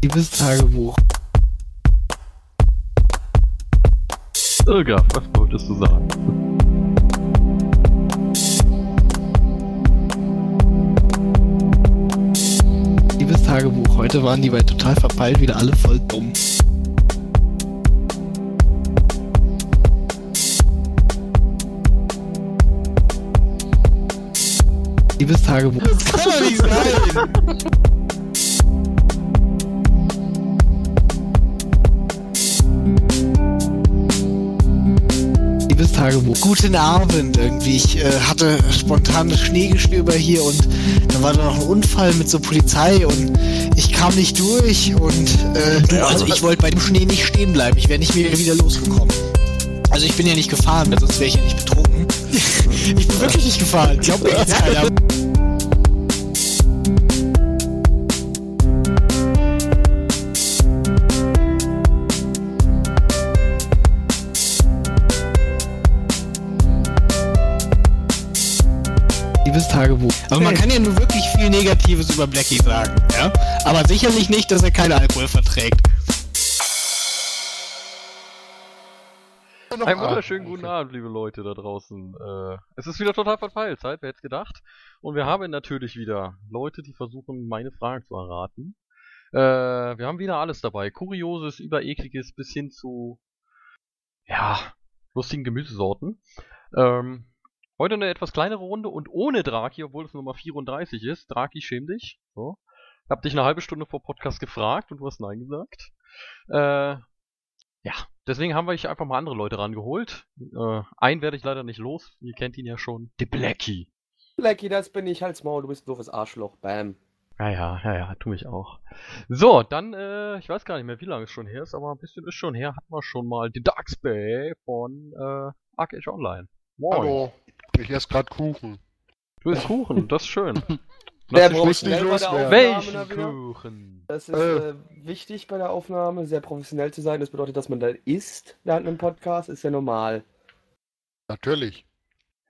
Liebes Tagebuch. Irga, was wolltest du sagen? Liebes Tagebuch. Heute waren die bei total verpeilt wieder alle voll dumm. Liebes Tagebuch. Das kann doch nicht sein! Tagebuch. Guten Abend irgendwie. Ich äh, hatte spontanes Schneegestöber hier und da war da noch ein Unfall mit so Polizei und ich kam nicht durch und äh, du, also ich wollte bei dem Schnee nicht stehen bleiben. Ich wäre nicht mehr wieder losgekommen. Also ich bin ja nicht gefahren, sonst wäre ich ja nicht betrunken. ich bin wirklich nicht gefahren. Glaubt mir jetzt keiner. Tagebuch. Also man kann ja nur wirklich viel Negatives über Blackie sagen, ja? Aber sicherlich nicht, dass er keinen Alkohol verträgt. Einen wunderschönen guten Abend, liebe Leute da draußen. Äh, es ist wieder total verpeilt, Zeit, wer hätte gedacht. Und wir haben natürlich wieder Leute, die versuchen, meine Fragen zu erraten. Äh, wir haben wieder alles dabei. Kurioses, über ekliges bis hin zu, ja, lustigen Gemüsesorten. Ähm, heute eine etwas kleinere Runde und ohne Draki, obwohl es Nummer 34 ist. Draki, schäm dich. So. Ich hab dich eine halbe Stunde vor Podcast gefragt und du hast Nein gesagt. Äh, ja, deswegen haben wir ich einfach mal andere Leute rangeholt. Äh, einen werde ich leider nicht los. Ihr kennt ihn ja schon. The Blackie. Blackie, das bin ich, halt's Maul, du bist ein doofes Arschloch, bam. Ja, ja, ja, ja, tu mich auch. So, dann, äh, ich weiß gar nicht mehr, wie lange es schon her ist, aber ein bisschen ist schon her, hatten wir schon mal die Darkspay von äh, Arc Age Online. Moin. Hallo, ich esse gerade Kuchen. Du isst Kuchen, das ist schön. Professionell bei der loswerden. Aufnahme Welchen. Kuchen? Das ist Äh. äh, wichtig bei der Aufnahme, sehr professionell zu sein. Das bedeutet, dass man da isst während einem Podcast, ist ja normal. Natürlich.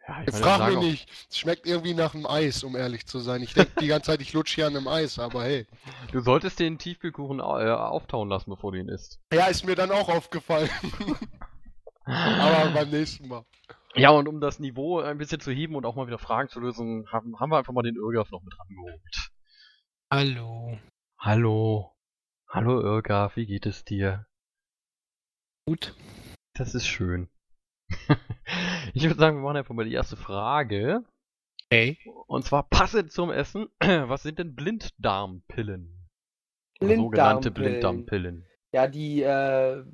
Ja, meine, frag mich nicht. Es schmeckt irgendwie nach einem Eis, um ehrlich zu sein. Ich denke die ganze Zeit, ich lutsche hier an einem Eis, aber hey. Du solltest den Tiefkühlkuchen au- äh, auftauen lassen, bevor du ihn isst. Ja, ist mir dann auch aufgefallen. aber beim nächsten Mal. Ja, und um das Niveau ein bisschen zu heben und auch mal wieder Fragen zu lösen, haben, haben wir einfach mal den Irgaf noch mit rangeholt. Hallo. Hallo. Hallo Irgaf, wie geht es dir? Gut. Das ist schön. ich würde sagen, wir machen einfach mal die erste Frage. Hey. Und zwar passend zum Essen. Was sind denn Blinddarmpillen? Oder sogenannte Blinddarmpillen. Blinddarmpillen. Ja, die äh,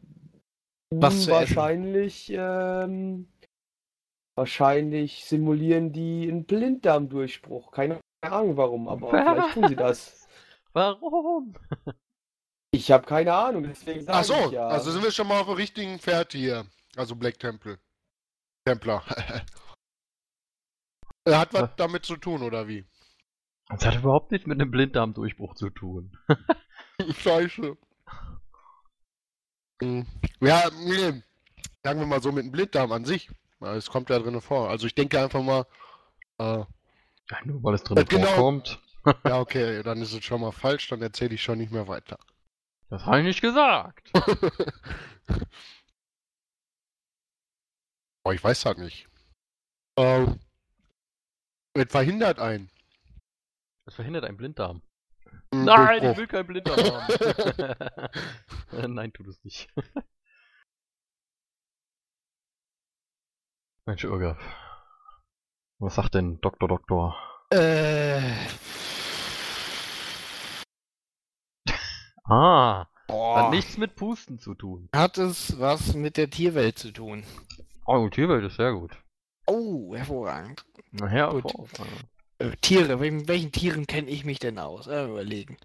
Was zu essen? wahrscheinlich ähm, wahrscheinlich simulieren die einen Blinddarmdurchbruch. Keine Ahnung warum, aber vielleicht tun sie das. Warum? Ich habe keine Ahnung, deswegen sage Ach so, ich ja. also sind wir schon mal auf dem richtigen Pferd hier. Also Black Temple. Templar. Er Hat was damit zu tun, oder wie? Das hat überhaupt nichts mit einem Blinddarmdurchbruch zu tun. Scheiße. Hm. Ja, nee. Sagen wir mal so mit dem Blinddarm an sich. Ja, Es kommt ja drin vor. Also ich denke einfach mal, äh, Ja, nur weil es drin Äh, genau. vorkommt. ja okay, dann ist es schon mal falsch, dann erzähle ich schon nicht mehr weiter. Das habe ich nicht gesagt. oh, ich weiß das nicht. Ähm, es verhindert einen. Das verhindert einen Blinddarm. einen Nein, ich will keinen Blinddarm haben. Nein, tut es nicht. Mensch, Irgaf. Was sagt denn Dr. Doktor? Äh. Ah, hat Boah. nichts mit Pusten zu tun. Hat es was mit der Tierwelt zu tun? Oh, Tierwelt ist sehr gut. Oh, hervorragend. Gut. vor- Äh, Tiere, mit welchen Tieren kenne ich mich denn aus? Äh, überlegen.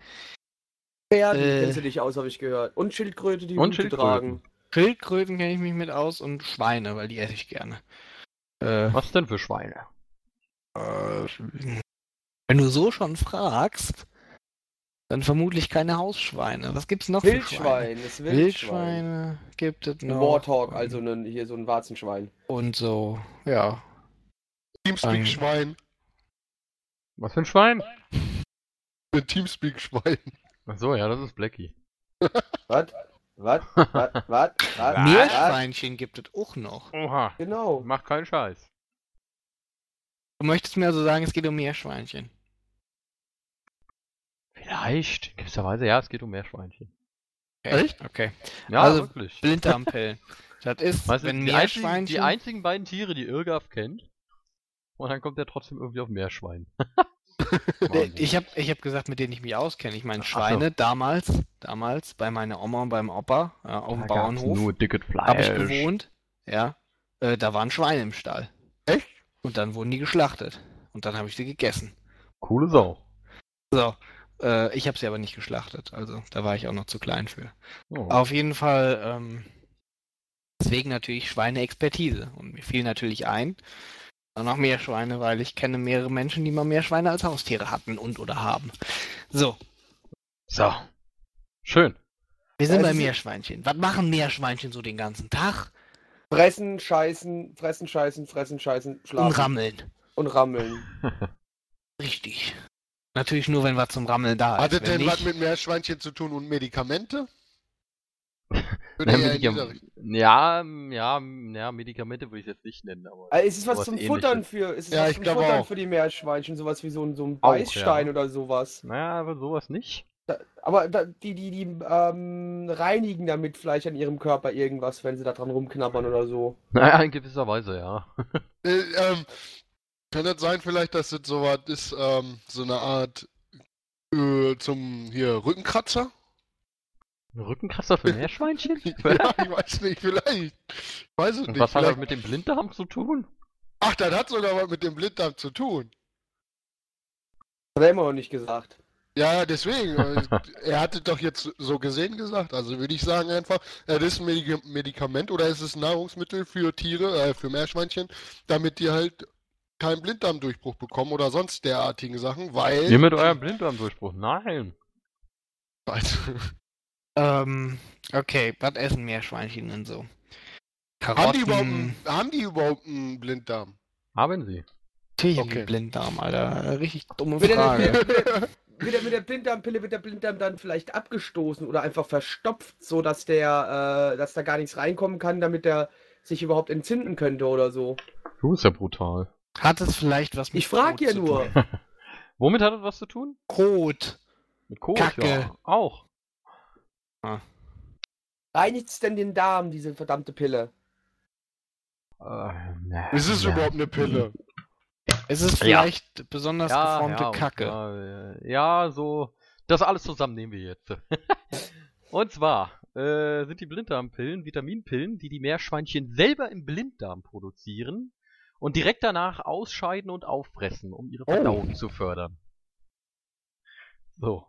Pferden Äh. kennst du dich aus, habe ich gehört. Und Schildkröte, die Und Schildkröten. tragen. Schildkröten kenne ich mich mit aus und Schweine, weil die esse ich gerne. Äh, Was denn für Schweine? äh, wenn du so schon fragst, dann vermutlich keine Hausschweine. Was gibt's noch für Schweine? Wildschwein, Wildschwein. Wildschweine gibt es Ein noch. Warthog, also ein, hier so ein Warzenschwein. Und so, ja. Teamspeak-Schwein. Was für ein Schwein? Ein Teamspeak-Schwein. Ach so, ja, das ist Blackie. Was? Was? Was? Was? Meerschweinchen gibt es auch noch. Oha. Genau. Mach keinen Scheiß. Du möchtest mir also sagen, es geht um Meerschweinchen. Vielleicht. In gewisser Weise, ja, es geht um Meerschweinchen. Okay. Echt? Okay. Ja, Also, wirklich. Blinddarmpillen. Das ist, Weißt wenn die, einzigen, Meerschweinchen... die einzigen beiden Tiere, die Irgaf kennt. Und dann kommt er trotzdem irgendwie auf Meerschwein. Äh. Ich habe ich hab gesagt, mit denen ich mich auskenne. Ich meine, Ach so. Schweine damals, damals bei meiner Oma und beim Opa ja, auf dem Da Bauernhof Nur dickes Fleisch. habe ich gewohnt. Ja, äh, da waren Schweine im Stall. Echt? Und dann wurden die geschlachtet. Und dann habe ich sie gegessen. Coole Sau. So, äh, ich habe sie aber nicht geschlachtet. Also da war ich auch noch zu klein für. Oh. Auf jeden Fall, ähm, deswegen natürlich Schweine-Expertise. Und mir fiel natürlich ein, noch mehr Schweine, weil ich kenne mehrere Menschen, die mal mehr Schweine als Haustiere hatten und oder haben. So, So. Schön. wir sind Ja, bei Meerschweinchen. Was machen Meerschweinchen so den ganzen Tag? Fressen, scheißen, fressen, scheißen, fressen, scheißen, schlafen. Und rammeln. Und rammeln. Richtig. Natürlich nur, wenn was zum Rammeln da ist. Hat es Wenn denn nicht, was mit Meerschweinchen zu tun und Medikamente? Ja, ja, m- ja, Medikamente würde ich jetzt nicht nennen, aber. Also, es ist was zum ähnliches. Futtern für, es ist Ja, was ich zum Futtern auch. für die Meerschweinchen, sowas wie so ein, so ein Auch, Beißstein ja. oder sowas. Naja, aber sowas nicht. Da, aber da, die, die, die ähm, reinigen damit vielleicht an ihrem Körper irgendwas, wenn sie da dran rumknabbern oder so. Naja, in gewisser Weise, ja. Äh, ähm, kann das sein vielleicht, dass das sowas ist, ähm, so eine Art äh, zum hier Rückenkratzer? Ein Rückenkratzer für Meerschweinchen? ja, ich weiß nicht, vielleicht. Ich weiß es Und nicht. was hat das vielleicht- mit dem Blinddarm zu tun? Ach, das hat sogar was mit dem Blinddarm zu tun. Hat er immer noch nicht gesagt. Ja, deswegen. er hatte doch jetzt so gesehen gesagt. Also würde ich sagen einfach, das ist ein Medi- Medikament oder ist es ein Nahrungsmittel für Tiere, äh, für Meerschweinchen, damit die halt keinen Blinddarmdurchbruch bekommen oder sonst derartigen Sachen, weil... Ihr mit eurem Blinddarmdurchbruch? Nein. Ähm, okay, was essen Meerschweinchen denn so? haben, die überhaupt, Karotten. einen- haben die überhaupt einen Blinddarm? Haben sie. Natürlich Okay. Blinddarm, Alter. Richtig dumme Wird der, Frage. wird, wird, wird der mit der Blinddarmpille wird der Blinddarm dann vielleicht abgestoßen oder einfach verstopft, so dass der, äh, dass da gar nichts reinkommen kann, damit der sich überhaupt entzünden könnte oder so. Du bist ja brutal. Hat es vielleicht was mit Ich frag Kot ja zu nur. Womit hat das was zu tun? Kot. Mit Kot, Kacke. ja. Auch. Reinigt es denn den Darm, diese verdammte Pille? Äh, ne, Ist es ja. überhaupt eine Pille? Es ist Ja. vielleicht besonders ja, geformte ja, Kacke. Ja, äh, ja, so. Das alles zusammen nehmen wir jetzt. Und zwar äh, sind die Blinddarmpillen Vitaminpillen, die die Meerschweinchen selber im Blinddarm produzieren und direkt danach ausscheiden und auffressen, um ihre Oh. Verdauung zu fördern. So.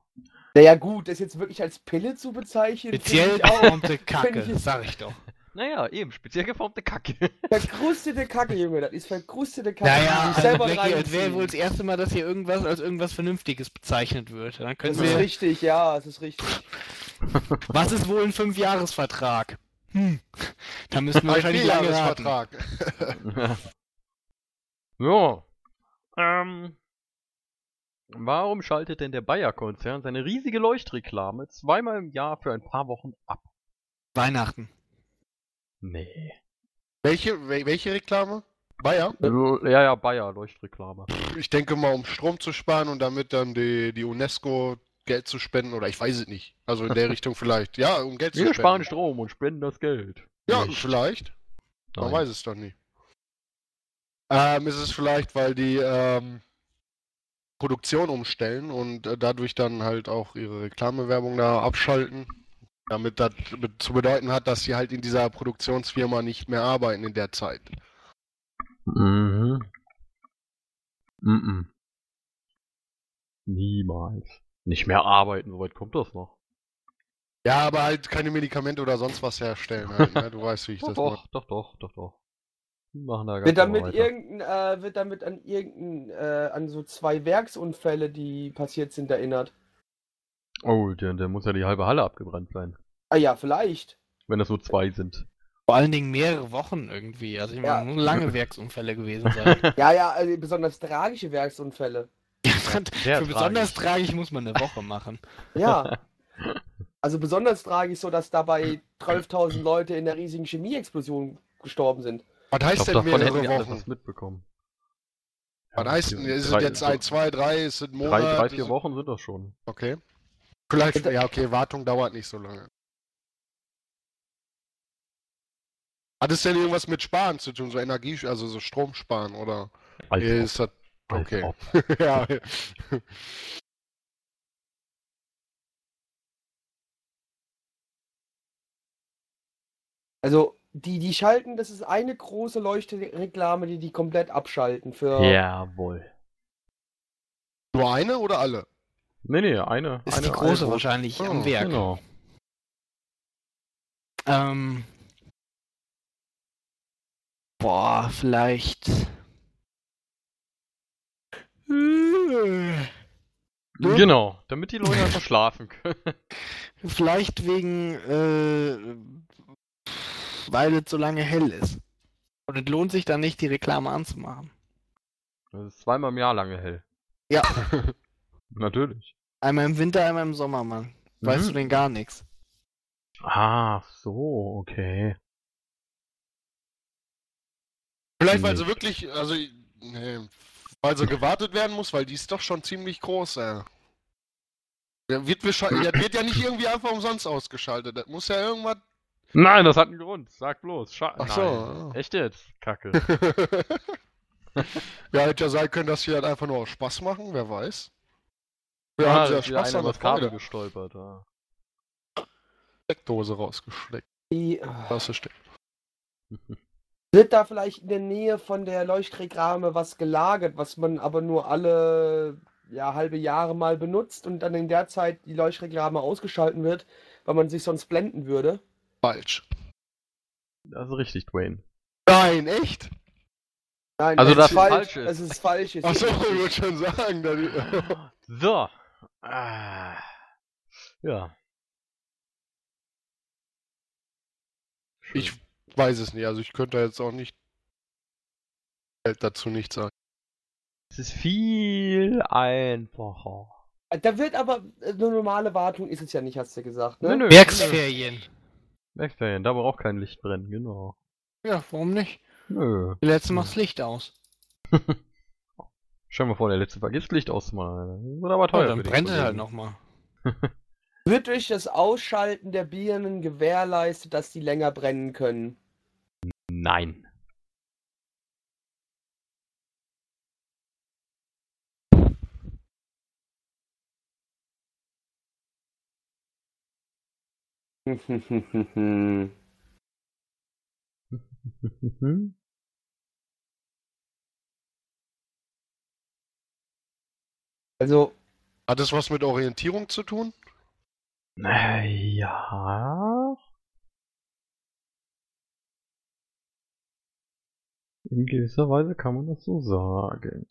Naja gut, das jetzt wirklich als Pille zu bezeichnen, Speziell geformte Kacke, ich- sag ich doch. Naja, eben, speziell geformte Kacke. Verkrustete Kacke, Junge, das ist verkrustete Kacke. Naja, also selber Blackie, es wäre wohl das erste Mal, dass hier irgendwas als irgendwas Vernünftiges bezeichnet wird. Dann Das können ist wir. richtig, ja, das ist richtig. Was ist wohl ein Fünfjahresvertrag? Hm. Da müssen wir Ein wahrscheinlich lange raten. Vierjahresvertrag. ja. Ähm. Warum schaltet denn der Bayer-Konzern seine riesige Leuchtreklame zweimal im Jahr für ein paar Wochen ab? Weihnachten. Nee. Welche, wel- welche Reklame? Bayer? Also, ja, ja, Bayer, Leuchtreklame. Ich denke mal, um Strom zu sparen und damit dann die, die UNESCO Geld zu spenden oder ich weiß es nicht. Also in der Richtung vielleicht. Ja, um Geld zu Wir spenden. sparen Strom und spenden das Geld. Ja, Nicht. vielleicht. Man Nein. weiß es doch nie. Ähm, ist es vielleicht, weil die ähm, Produktion umstellen und äh, dadurch dann halt auch ihre Reklamewerbung da abschalten, damit das zu bedeuten hat, dass sie halt in dieser Produktionsfirma nicht mehr arbeiten in der Zeit. Mhm. Mhm. Niemals. Nicht mehr arbeiten, soweit kommt das noch. Ja, aber halt keine Medikamente oder sonst was herstellen. Halt, ne? Du weißt, wie ich Doch, das meine. doch, doch, doch, doch, doch. Die machen da ganz Wird damit, irgendein, äh, wird damit an irgendein, äh, an so zwei Werksunfälle, die passiert sind, erinnert? Oh, der, der muss ja die halbe Halle abgebrannt sein. Ah ja, vielleicht. Wenn das nur zwei sind. Vor allen Dingen mehrere Wochen irgendwie. Also ich Ja. meine, muss lange Werksunfälle gewesen sein. Ja, ja, also besonders tragische Werksunfälle. Für besonders tragisch. tragisch muss man eine Woche machen. Ja. Also besonders tragisch so, dass dabei 12.000 Leute in der riesigen Chemieexplosion gestorben sind. Was heißt glaube, denn mehrere Wochen? was mitbekommen. Was Ja, heißt denn? Ist es drei- jetzt ein, zwei, drei, ist es ein Monat? Drei, drei, vier ist- Wochen sind das schon. Okay. Vielleicht, Bitte? ja, okay, Wartung dauert nicht so lange. Hat es denn irgendwas mit Sparen zu tun, so Energie, also so Strom sparen oder ob, ist das okay? ja. Also die, die schalten, das ist eine große Leuchtreklame, die die komplett abschalten für. Jawohl. Nur eine oder alle? Nee, nee, eine. Ist eine die große eine- wahrscheinlich Oh, am Werk. Genau. Ähm. Boah, vielleicht. Genau, damit die Leute einfach schlafen können. Vielleicht wegen, äh, weil es so lange hell ist. Und es lohnt sich dann nicht, die Reklame anzumachen. Das ist zweimal im Jahr lange hell. Ja. Natürlich. Einmal im Winter, einmal im Sommer, Mann. Weißt Mhm. du denn gar nichts? Ah, so, okay. Vielleicht, weil sie wirklich, also, nee, weil so gewartet werden muss, weil die ist doch schon ziemlich groß, ey. Der wird, wird ja nicht irgendwie einfach umsonst ausgeschaltet. Das muss ja irgendwas. Nein, das hat einen Grund. Sag bloß. Scha Ach so, Nein. ja. Echt jetzt? Kacke. ja, hätte ja sein können, dass sie halt einfach nur aus Spaß machen, wer weiß. Ja, ah, haben ja Spaß an das Kabel gestolpert. Ja. Steckdose rausgesteckt. Die, ist steck- wird da vielleicht in der Nähe von der Leuchtreklame was gelagert, was man aber nur alle ja, halbe Jahre mal benutzt und dann in der Zeit die Leuchtreklame ausgeschalten wird, weil man sich sonst blenden würde? Falsch. Das ist richtig, Dwayne. Nein, echt? Nein, Also, ist es falsch. falsch ist. Es ist falsch. es Achso, ich würde schon sagen. dass- So. Ah. Ja. Schön. Ich weiß es nicht, also ich könnte jetzt auch nicht dazu nicht sagen. Es ist viel einfacher. Da wird aber äh, eine normale Wartung ist es ja nicht, hast du gesagt. Ne? Nö, nö. Werksferien. Werksferien, da braucht auch kein Licht brennen, genau. Ja, warum nicht? Nö. Die letzte macht das Licht aus. Stell mal vor, der letzte vergisst Licht auszumachen. Das Wird aber Ja, teuer. dann für die brennt es halt nochmal. Wird durch das Ausschalten der Birnen gewährleistet, dass die länger brennen können? Nein. Also, Hat es was mit Orientierung zu tun? Äh, ja. In gewisser Weise kann man das so sagen.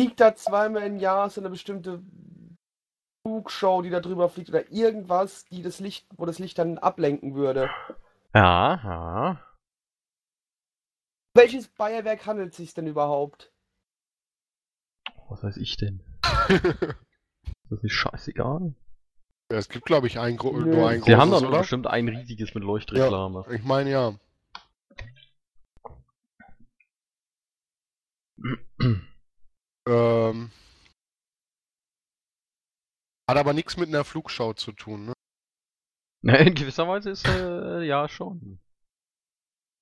fliegt da zweimal im Jahr so eine bestimmte Flugshow, die da drüber fliegt oder irgendwas, die das Licht, wo das Licht dann ablenken würde. Ja, ja. Welches Bayerwerk handelt es sich denn überhaupt? Was weiß ich denn? Ist das nicht scheißegal? Ja, es gibt, glaube ich, ein, Gro Nö. nur ein Sie haben großes, doch oder? bestimmt ein riesiges mit Leuchtreklame. Ich meine ja. Ähm, hat aber nichts mit einer Flugschau zu tun, ne? Na, in gewisser Weise ist äh, ja schon.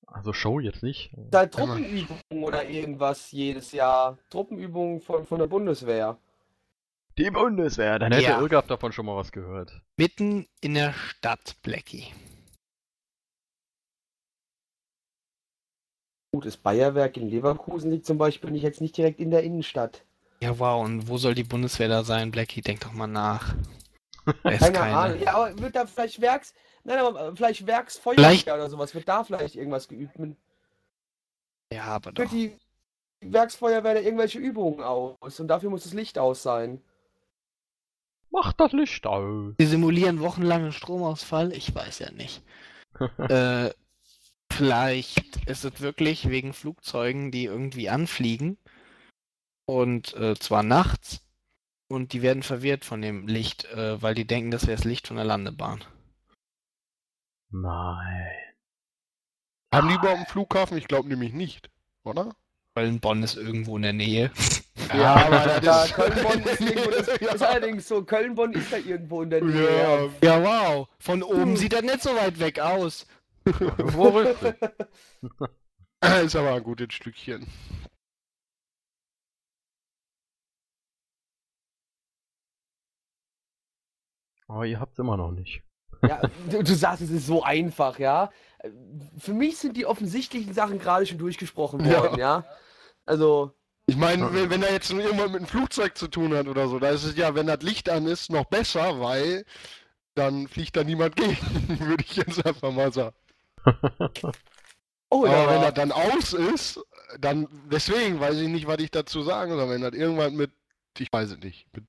Also Show jetzt nicht. Da Truppenübungen oder irgendwas jedes Jahr. Truppenübungen von, von der Bundeswehr. Die Bundeswehr, dann hätte Ja. Irgab davon schon mal was gehört. Mitten in der Stadt, Blackie. Gut, das Bayerwerk in Leverkusen liegt zum Beispiel nicht, jetzt nicht direkt in der Innenstadt. Ja, wow, und wo soll die Bundeswehr da sein, Blackie? Denk doch mal nach. Da ist Keine, keine. Ahnung. Ja, aber wird da vielleicht Werks. Nein, aber äh, vielleicht Werksfeuerwehr Vielleicht- oder sowas. Wird da vielleicht irgendwas geübt? Mit, Ja, aber doch. führt die Werksfeuerwehr da irgendwelche Übungen aus? Und dafür muss das Licht aus sein. Mach das Licht aus. Sie simulieren wochenlangen Stromausfall? Ich weiß ja nicht. äh, vielleicht ist es wirklich wegen Flugzeugen, die irgendwie anfliegen. Und äh, zwar nachts. und die werden verwirrt von dem Licht, äh, weil die denken, das wäre das Licht von der Landebahn. Nein. Haben die überhaupt einen Flughafen? Ich glaube nämlich nicht, oder? Weil in Bonn ist irgendwo in der Nähe. Ja, aber da, ist- Köln-Bonn ist, irgendwo, das Ja. ist allerdings so, Köln-Bonn ist da irgendwo in der Nähe. Ja, Ja, wow. Von oben sieht das nicht so weit weg aus. Verrückt. ist aber ein gutes Stückchen. Aber ihr habt's immer noch nicht. Ja, du, du sagst, es ist so einfach, ja. Für mich sind die offensichtlichen Sachen gerade schon durchgesprochen Ja. worden, ja. Also, Ich meine, wenn, wenn er jetzt nur irgendwann mit einem Flugzeug zu tun hat oder so, da ist es ja, wenn das Licht an ist, noch besser, weil dann fliegt da niemand gegen, würde ich jetzt einfach mal sagen. oh, Aber wenn ja. das dann aus ist, dann, deswegen weiß ich nicht, was ich dazu sagen soll, wenn das irgendwann mit, ich weiß es nicht, mit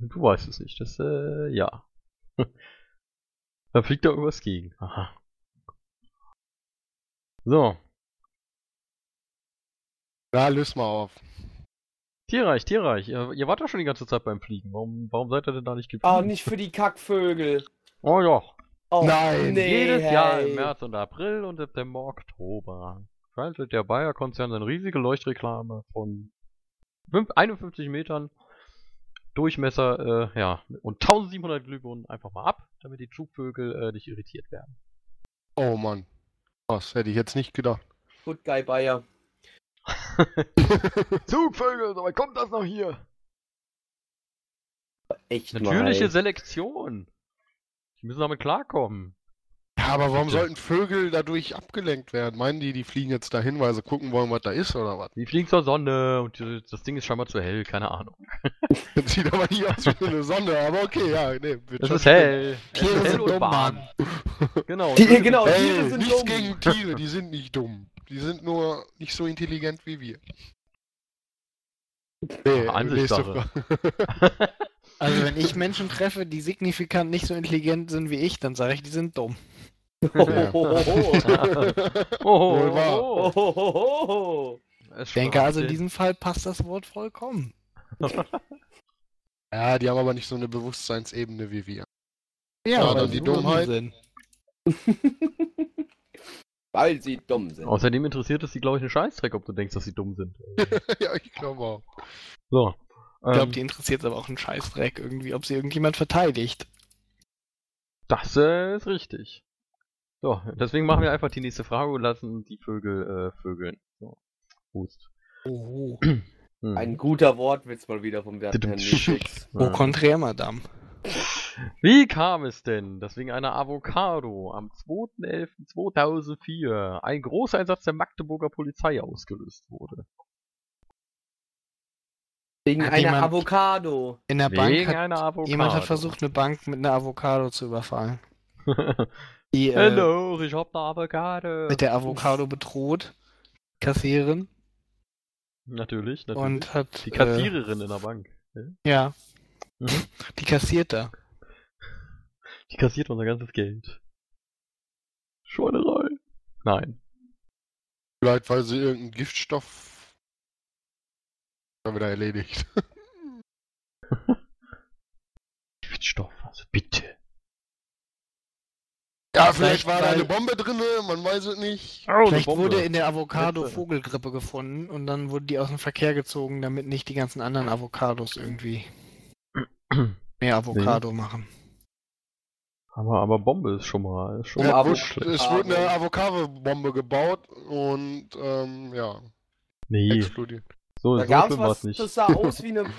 Du weißt es nicht. Das, äh, ja. da fliegt da irgendwas gegen. Aha. So. Na, löst mal auf. Tierreich, Tierreich. Ihr, ihr wart doch schon die ganze Zeit beim Fliegen. Warum, warum seid ihr denn da nicht Oh, geflogen? nicht für die Kackvögel. Oh ja. Oh, Nein. nee, Jedes hey. Jahr im März und April und September, Oktober schaltet der Bayer-Konzern seine riesige Leuchtreklame von fünf- 51 Metern Durchmesser, äh, ja, und 1700 Glühbirnen einfach mal ab, damit die Zugvögel äh, nicht irritiert werden. Oh Mann. Was hätte ich jetzt nicht gedacht. Good Guy Bayer. Zugvögel, so weit kommt das noch hier? Echt Natürliche mal. Selektion. Die müssen damit klarkommen. Ja, aber warum Bitte. sollten Vögel dadurch abgelenkt werden? Meinen die, die fliegen jetzt dahin, weil sie gucken wollen, was da ist oder was? Die fliegen zur Sonne und die, das Ding ist scheinbar zu hell, keine Ahnung. Das sieht aber nicht aus wie eine Sonne, aber okay, ja, nee, wird schon ist hell. Tiere ist hell sind dumm. Mann. Genau. Die- Tiere genau, sind- Tiere sind nichts dumm. gegen Tiere, die sind nicht dumm. Die sind nur nicht so intelligent wie wir. Nee, Ansichtssache. nächste Frage. Also wenn ich Menschen treffe, die signifikant nicht so intelligent sind wie ich, dann sage ich, die sind dumm. Es Ich denke also in diesem Fall passt das Wort vollkommen. Ja, die haben aber nicht so eine Bewusstseinsebene wie wir. Ja, Ja, weil sie die dumm Dummheit. sind. Weil sie dumm sind. Außerdem interessiert es die, glaube ich, einen Scheißdreck, ob du denkst, dass sie dumm sind. ja, ich glaube auch. So. Ich glaube, Ähm, die interessiert aber auch einen Scheißdreck irgendwie, ob sie irgendjemand verteidigt. das äh, ist richtig. So, deswegen machen wir einfach die nächste Frage und lassen die Vögel äh, vögeln. So. Hust. Oh, Hm. Ein guter Wortwitz mal wieder vom werten Herrn oh Ähm, contraire, Madame. Wie kam es denn, dass wegen einer Avocado am 2.11.2004 ein großer Einsatz der Magdeburger Polizei ausgelöst wurde? Wegen Hat einer Avocado. In der Bank Wegen hat einer Avocado. jemand hat versucht, eine Bank mit einer Avocado zu überfallen. Die äh, Hallo, ich hab eine Avocado. mit der Avocado bedroht, Kassiererin, Natürlich, natürlich. und hat die Kassiererin in der Bank. Äh, ja, Mhm. die kassiert da. Die kassiert unser ganzes Geld. Schweinerei. Nein. Vielleicht, weil sie irgendeinen Giftstoff dann wieder erledigt. Giftstoff, also bitte. Ja, Vielleicht vielleicht war da eine Bombe drinne, man weiß es nicht. Oh, Vielleicht wurde in der Avocado. Vogelgrippe gefunden und dann wurde die aus dem Verkehr gezogen, damit nicht die ganzen anderen Avocados irgendwie mehr Avocado machen. aber, aber Bombe ist schon mal. Ist schon Um mal es wurde eine Avocado-Bombe gebaut und ähm, ja, Nee, explodiert. so, Da so gab's was, nicht. das sah aus wie eine.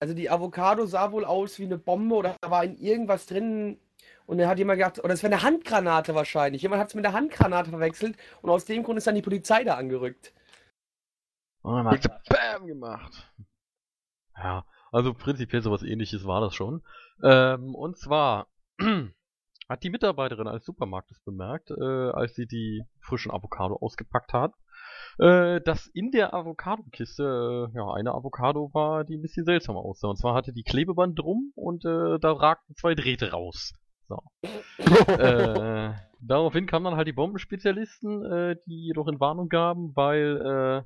Also die Avocado sah wohl aus wie eine Bombe oder da war in irgendwas drin. Und dann hat jemand gedacht, oder es wäre eine Handgranate wahrscheinlich. Jemand hat es mit einer Handgranate verwechselt und aus dem Grund ist dann die Polizei da angerückt. Und dann hat BAM gemacht. Ja, also prinzipiell sowas ähnliches war das schon. Ähm, und zwar hat die Mitarbeiterin eines Supermarktes bemerkt, äh, als sie die frischen Avocado ausgepackt hat, äh, dass in der Avocado-Kiste äh, ja, eine Avocado war, die ein bisschen seltsam aussah. Und zwar hatte die Klebeband drum und äh, da ragten zwei Drähte raus. So. äh, daraufhin kamen dann halt die Bombenspezialisten, äh, die jedoch in Warnung gaben, weil äh,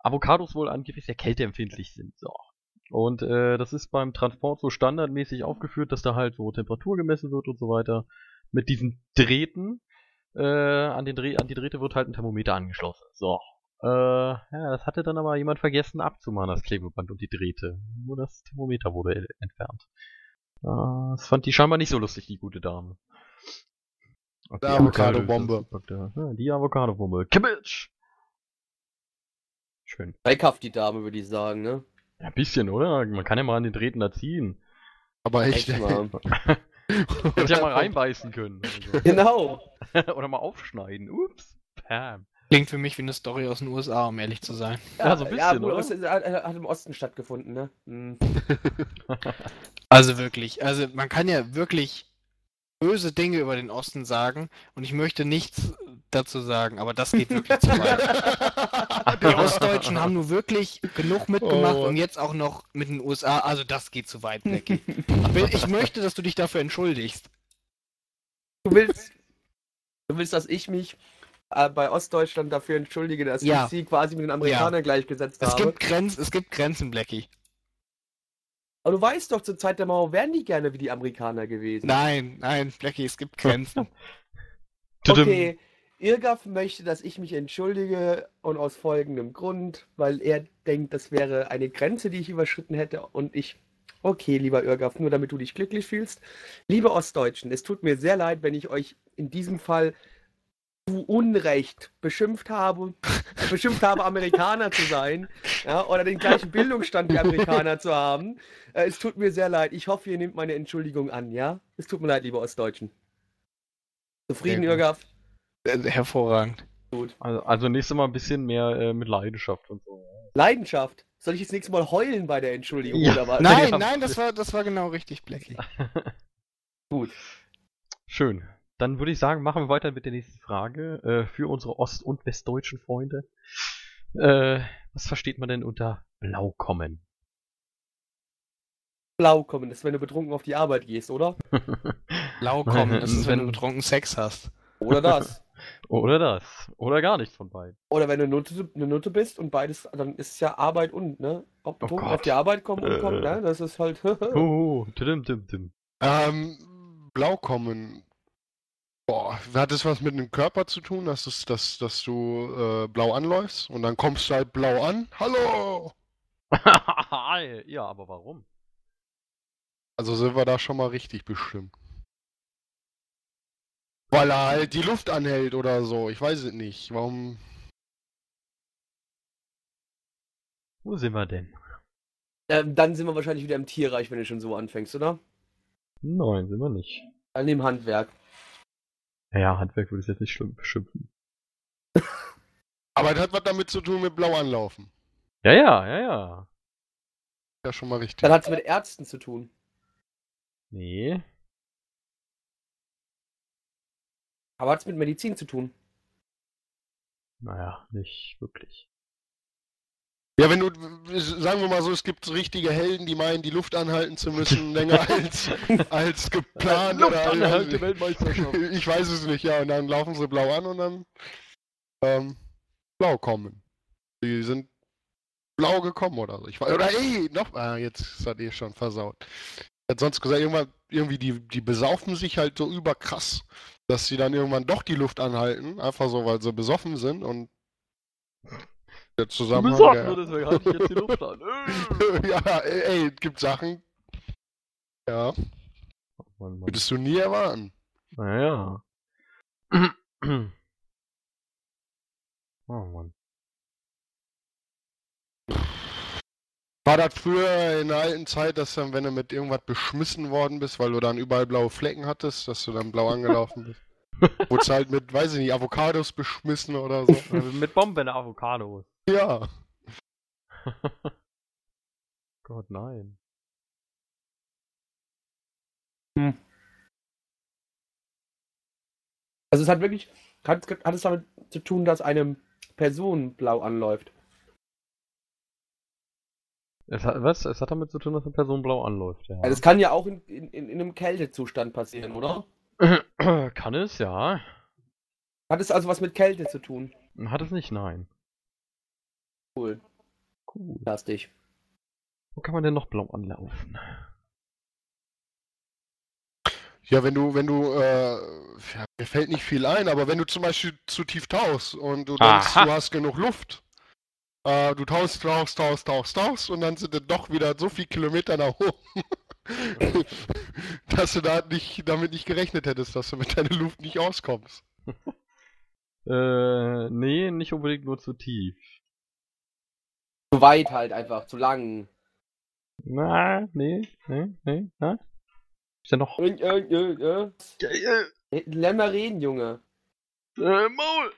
Avocados wohl angeblich sehr kälteempfindlich sind. So. Und äh, das ist beim Transport so standardmäßig aufgeführt, dass da halt so Temperatur gemessen wird und so weiter. Mit diesen Drähten. Äh, an, den Dreh an die Drähte wird halt ein Thermometer angeschlossen. So. Äh, ja, das hatte dann aber jemand vergessen abzumachen, das Klebeband und die Drähte. Nur das Thermometer wurde entfernt. Äh, das fand die scheinbar nicht so lustig, die gute Dame. Die Avocado-Bombe. Ja, die Avocado-Bombe. Kibbitsch! Schön. Dreckhaft die Dame, würde ich sagen, ne? Ja, ein bisschen, oder? Man kann ja mal an den Drähten da ziehen. Aber echt, Echt mal. Hätte ja mal reinbeißen können. Also. Genau. oder mal aufschneiden. Ups. Pam. Klingt für mich wie eine Story aus den USA, um ehrlich zu sein. Ja, so ein ja, bisschen, gut, oder? hat, im Osten stattgefunden, ne? Hm. Also wirklich, also man kann ja wirklich böse Dinge über den Osten sagen und ich möchte nichts dazu sagen, aber das geht wirklich zu weit. Die Ostdeutschen haben nur wirklich genug mitgemacht Oh. und jetzt auch noch mit den USA, also das geht zu weit. Aber ich möchte, dass du dich dafür entschuldigst. Du willst, du willst, dass ich mich äh, bei Ostdeutschland dafür entschuldige, dass Ja. ich sie quasi mit den Amerikanern gleichgesetzt Es habe. gibt, Grenz, es gibt Grenzen, Blackie. Aber du weißt doch, zur Zeit der Mauer wären die gerne wie die Amerikaner gewesen. Nein, nein, Blackie, es gibt Grenzen. Okay, Irgaf möchte, dass ich mich entschuldige und aus folgendem Grund, weil er denkt, das wäre eine Grenze, die ich überschritten hätte und ich. Okay, lieber Irgaf, nur damit du dich glücklich fühlst. Liebe Ostdeutschen, es tut mir sehr leid, wenn ich euch in diesem Fall Unrecht beschimpft habe, beschimpft habe, Amerikaner zu sein, ja, oder den gleichen Bildungsstand wie Amerikaner zu haben. Äh, es tut mir sehr leid. Ich hoffe, ihr nehmt meine Entschuldigung an, ja? Es tut mir leid, liebe Ostdeutschen. Zufrieden, gut. Äh, Hervorragend. Also, also nächstes Mal ein bisschen mehr äh, mit Leidenschaft und so. Leidenschaft. Soll ich jetzt nächstes Mal heulen bei der Entschuldigung Ja. oder was? Nein, nein, das war, das war genau richtig, Blackie. Gut. Schön. Dann würde ich sagen, machen wir weiter mit der nächsten Frage äh, für unsere ost- und westdeutschen Freunde. Äh, was versteht man denn unter Blaukommen? Blau kommen, das ist, wenn du betrunken auf die Arbeit gehst, oder? Blau kommen, das ist, wenn du betrunken Sex hast. Oder das. Oder das. Oder gar nicht von beiden. Oder wenn du eine Nutte, eine Nutte bist und beides, dann ist es ja Arbeit und, ne? Betrunken Gott. auf die Arbeit kommen und Äh. kommen, ne? Das ist halt. Oh, tim, tim, tim. Ähm, Blaukommen. Boah, hat das was mit dem Körper zu tun, dass, es, dass, dass du äh, blau anläufst und dann kommst du halt blau an? Hallo! ja, aber warum? Also sind wir da schon mal richtig bestimmt. Weil er halt die Luft anhält oder so. Ich weiß es nicht. Warum? Wo sind wir denn? ähm, dann sind wir wahrscheinlich wieder im Tierreich, wenn du schon so anfängst, oder? Nein, sind wir nicht. An dem Handwerk. Naja, Handwerk würde ich jetzt nicht schlimm beschimpfen. Aber das hat was damit zu tun mit blau anlaufen. Ja, ja, ja, ja. Ja, schon mal richtig. Dann hat es mit Ärzten zu tun. Nee. Aber hat es mit Medizin zu tun. Naja, nicht wirklich. Ja, wenn du, sagen wir mal so, es gibt richtige Helden, die meinen, die Luft anhalten zu müssen, länger als, als geplant. oder, Luftanhalte Weltmeisterschaft. Ich weiß es nicht, ja. Und dann laufen sie blau an und dann ähm, blau kommen. Die sind blau gekommen oder so. Ich, weiß- oder eh, noch, ah, jetzt das eh schon versaut. Hätte sonst gesagt, irgendwann, irgendwie, die, die besaufen sich halt so überkrass, dass sie dann irgendwann doch die Luft anhalten, einfach so, weil sie besoffen sind und der Zusammenhang. besorgt der- nur, deswegen halte ich jetzt die Luft an. Äh. ja, ey, ey, es gibt Sachen. Ja, Mann, Mann. würdest du nie erwarten. Naja. Oh Mann. War das früher in der alten Zeit, dass dann, wenn du mit irgendwas beschmissen worden bist, weil du dann überall blaue Flecken hattest, dass du dann blau angelaufen bist? Wurdest halt mit, weiß ich nicht, Avocados beschmissen oder so? Also mit Bomben Avocados. Ja. Gott, nein. Also es hat wirklich, hat, hat es damit zu tun, dass eine Person blau anläuft. Es hat, was? Es hat damit zu tun, dass eine Person blau anläuft, ja. Also es kann ja auch in, in, in einem Kältezustand passieren, oder? Kann es, ja. Hat es also was mit Kälte zu tun? Hat es nicht, nein. Cool. Cool. Fantastisch. Wo kann man denn noch blau anlaufen? Ja, wenn du, wenn du, äh, ja, mir fällt nicht viel ein, aber wenn du zum Beispiel zu tief tauchst und du denkst, Aha. du hast genug Luft, äh, du tauchst, tauchst, tauchst, tauchst, tauchst und dann sind es doch wieder so viele Kilometer nach oben, dass du da nicht, damit nicht gerechnet hättest, dass du mit deiner Luft nicht auskommst. Äh, nee, nicht unbedingt nur zu tief. Zu weit halt einfach, zu lang. Na, nee, nee, nee, na? Ist ja noch. Äh, äh, äh, äh. Lern mal reden, Junge. Äh, Maul!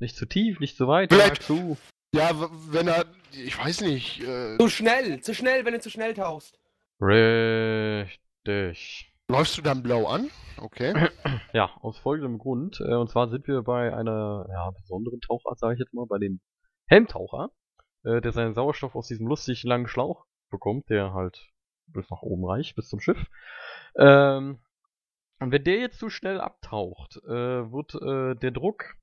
Nicht zu tief, nicht zu weit, Vielleicht- sag zu. Ja, w- wenn er, ich weiß nicht, äh, Zu schnell, zu schnell, wenn du zu schnell tauchst. Richtig. Läufst du dann blau an? Okay. Ja, aus folgendem Grund. Äh, und zwar sind wir bei einer ja, besonderen Tauchart, sage ich jetzt mal, bei dem Helmtaucher, äh, der seinen Sauerstoff aus diesem lustig langen Schlauch bekommt, der halt bis nach oben reicht, bis zum Schiff. Ähm, und wenn der jetzt zu schnell abtaucht, äh, wird äh, der Druck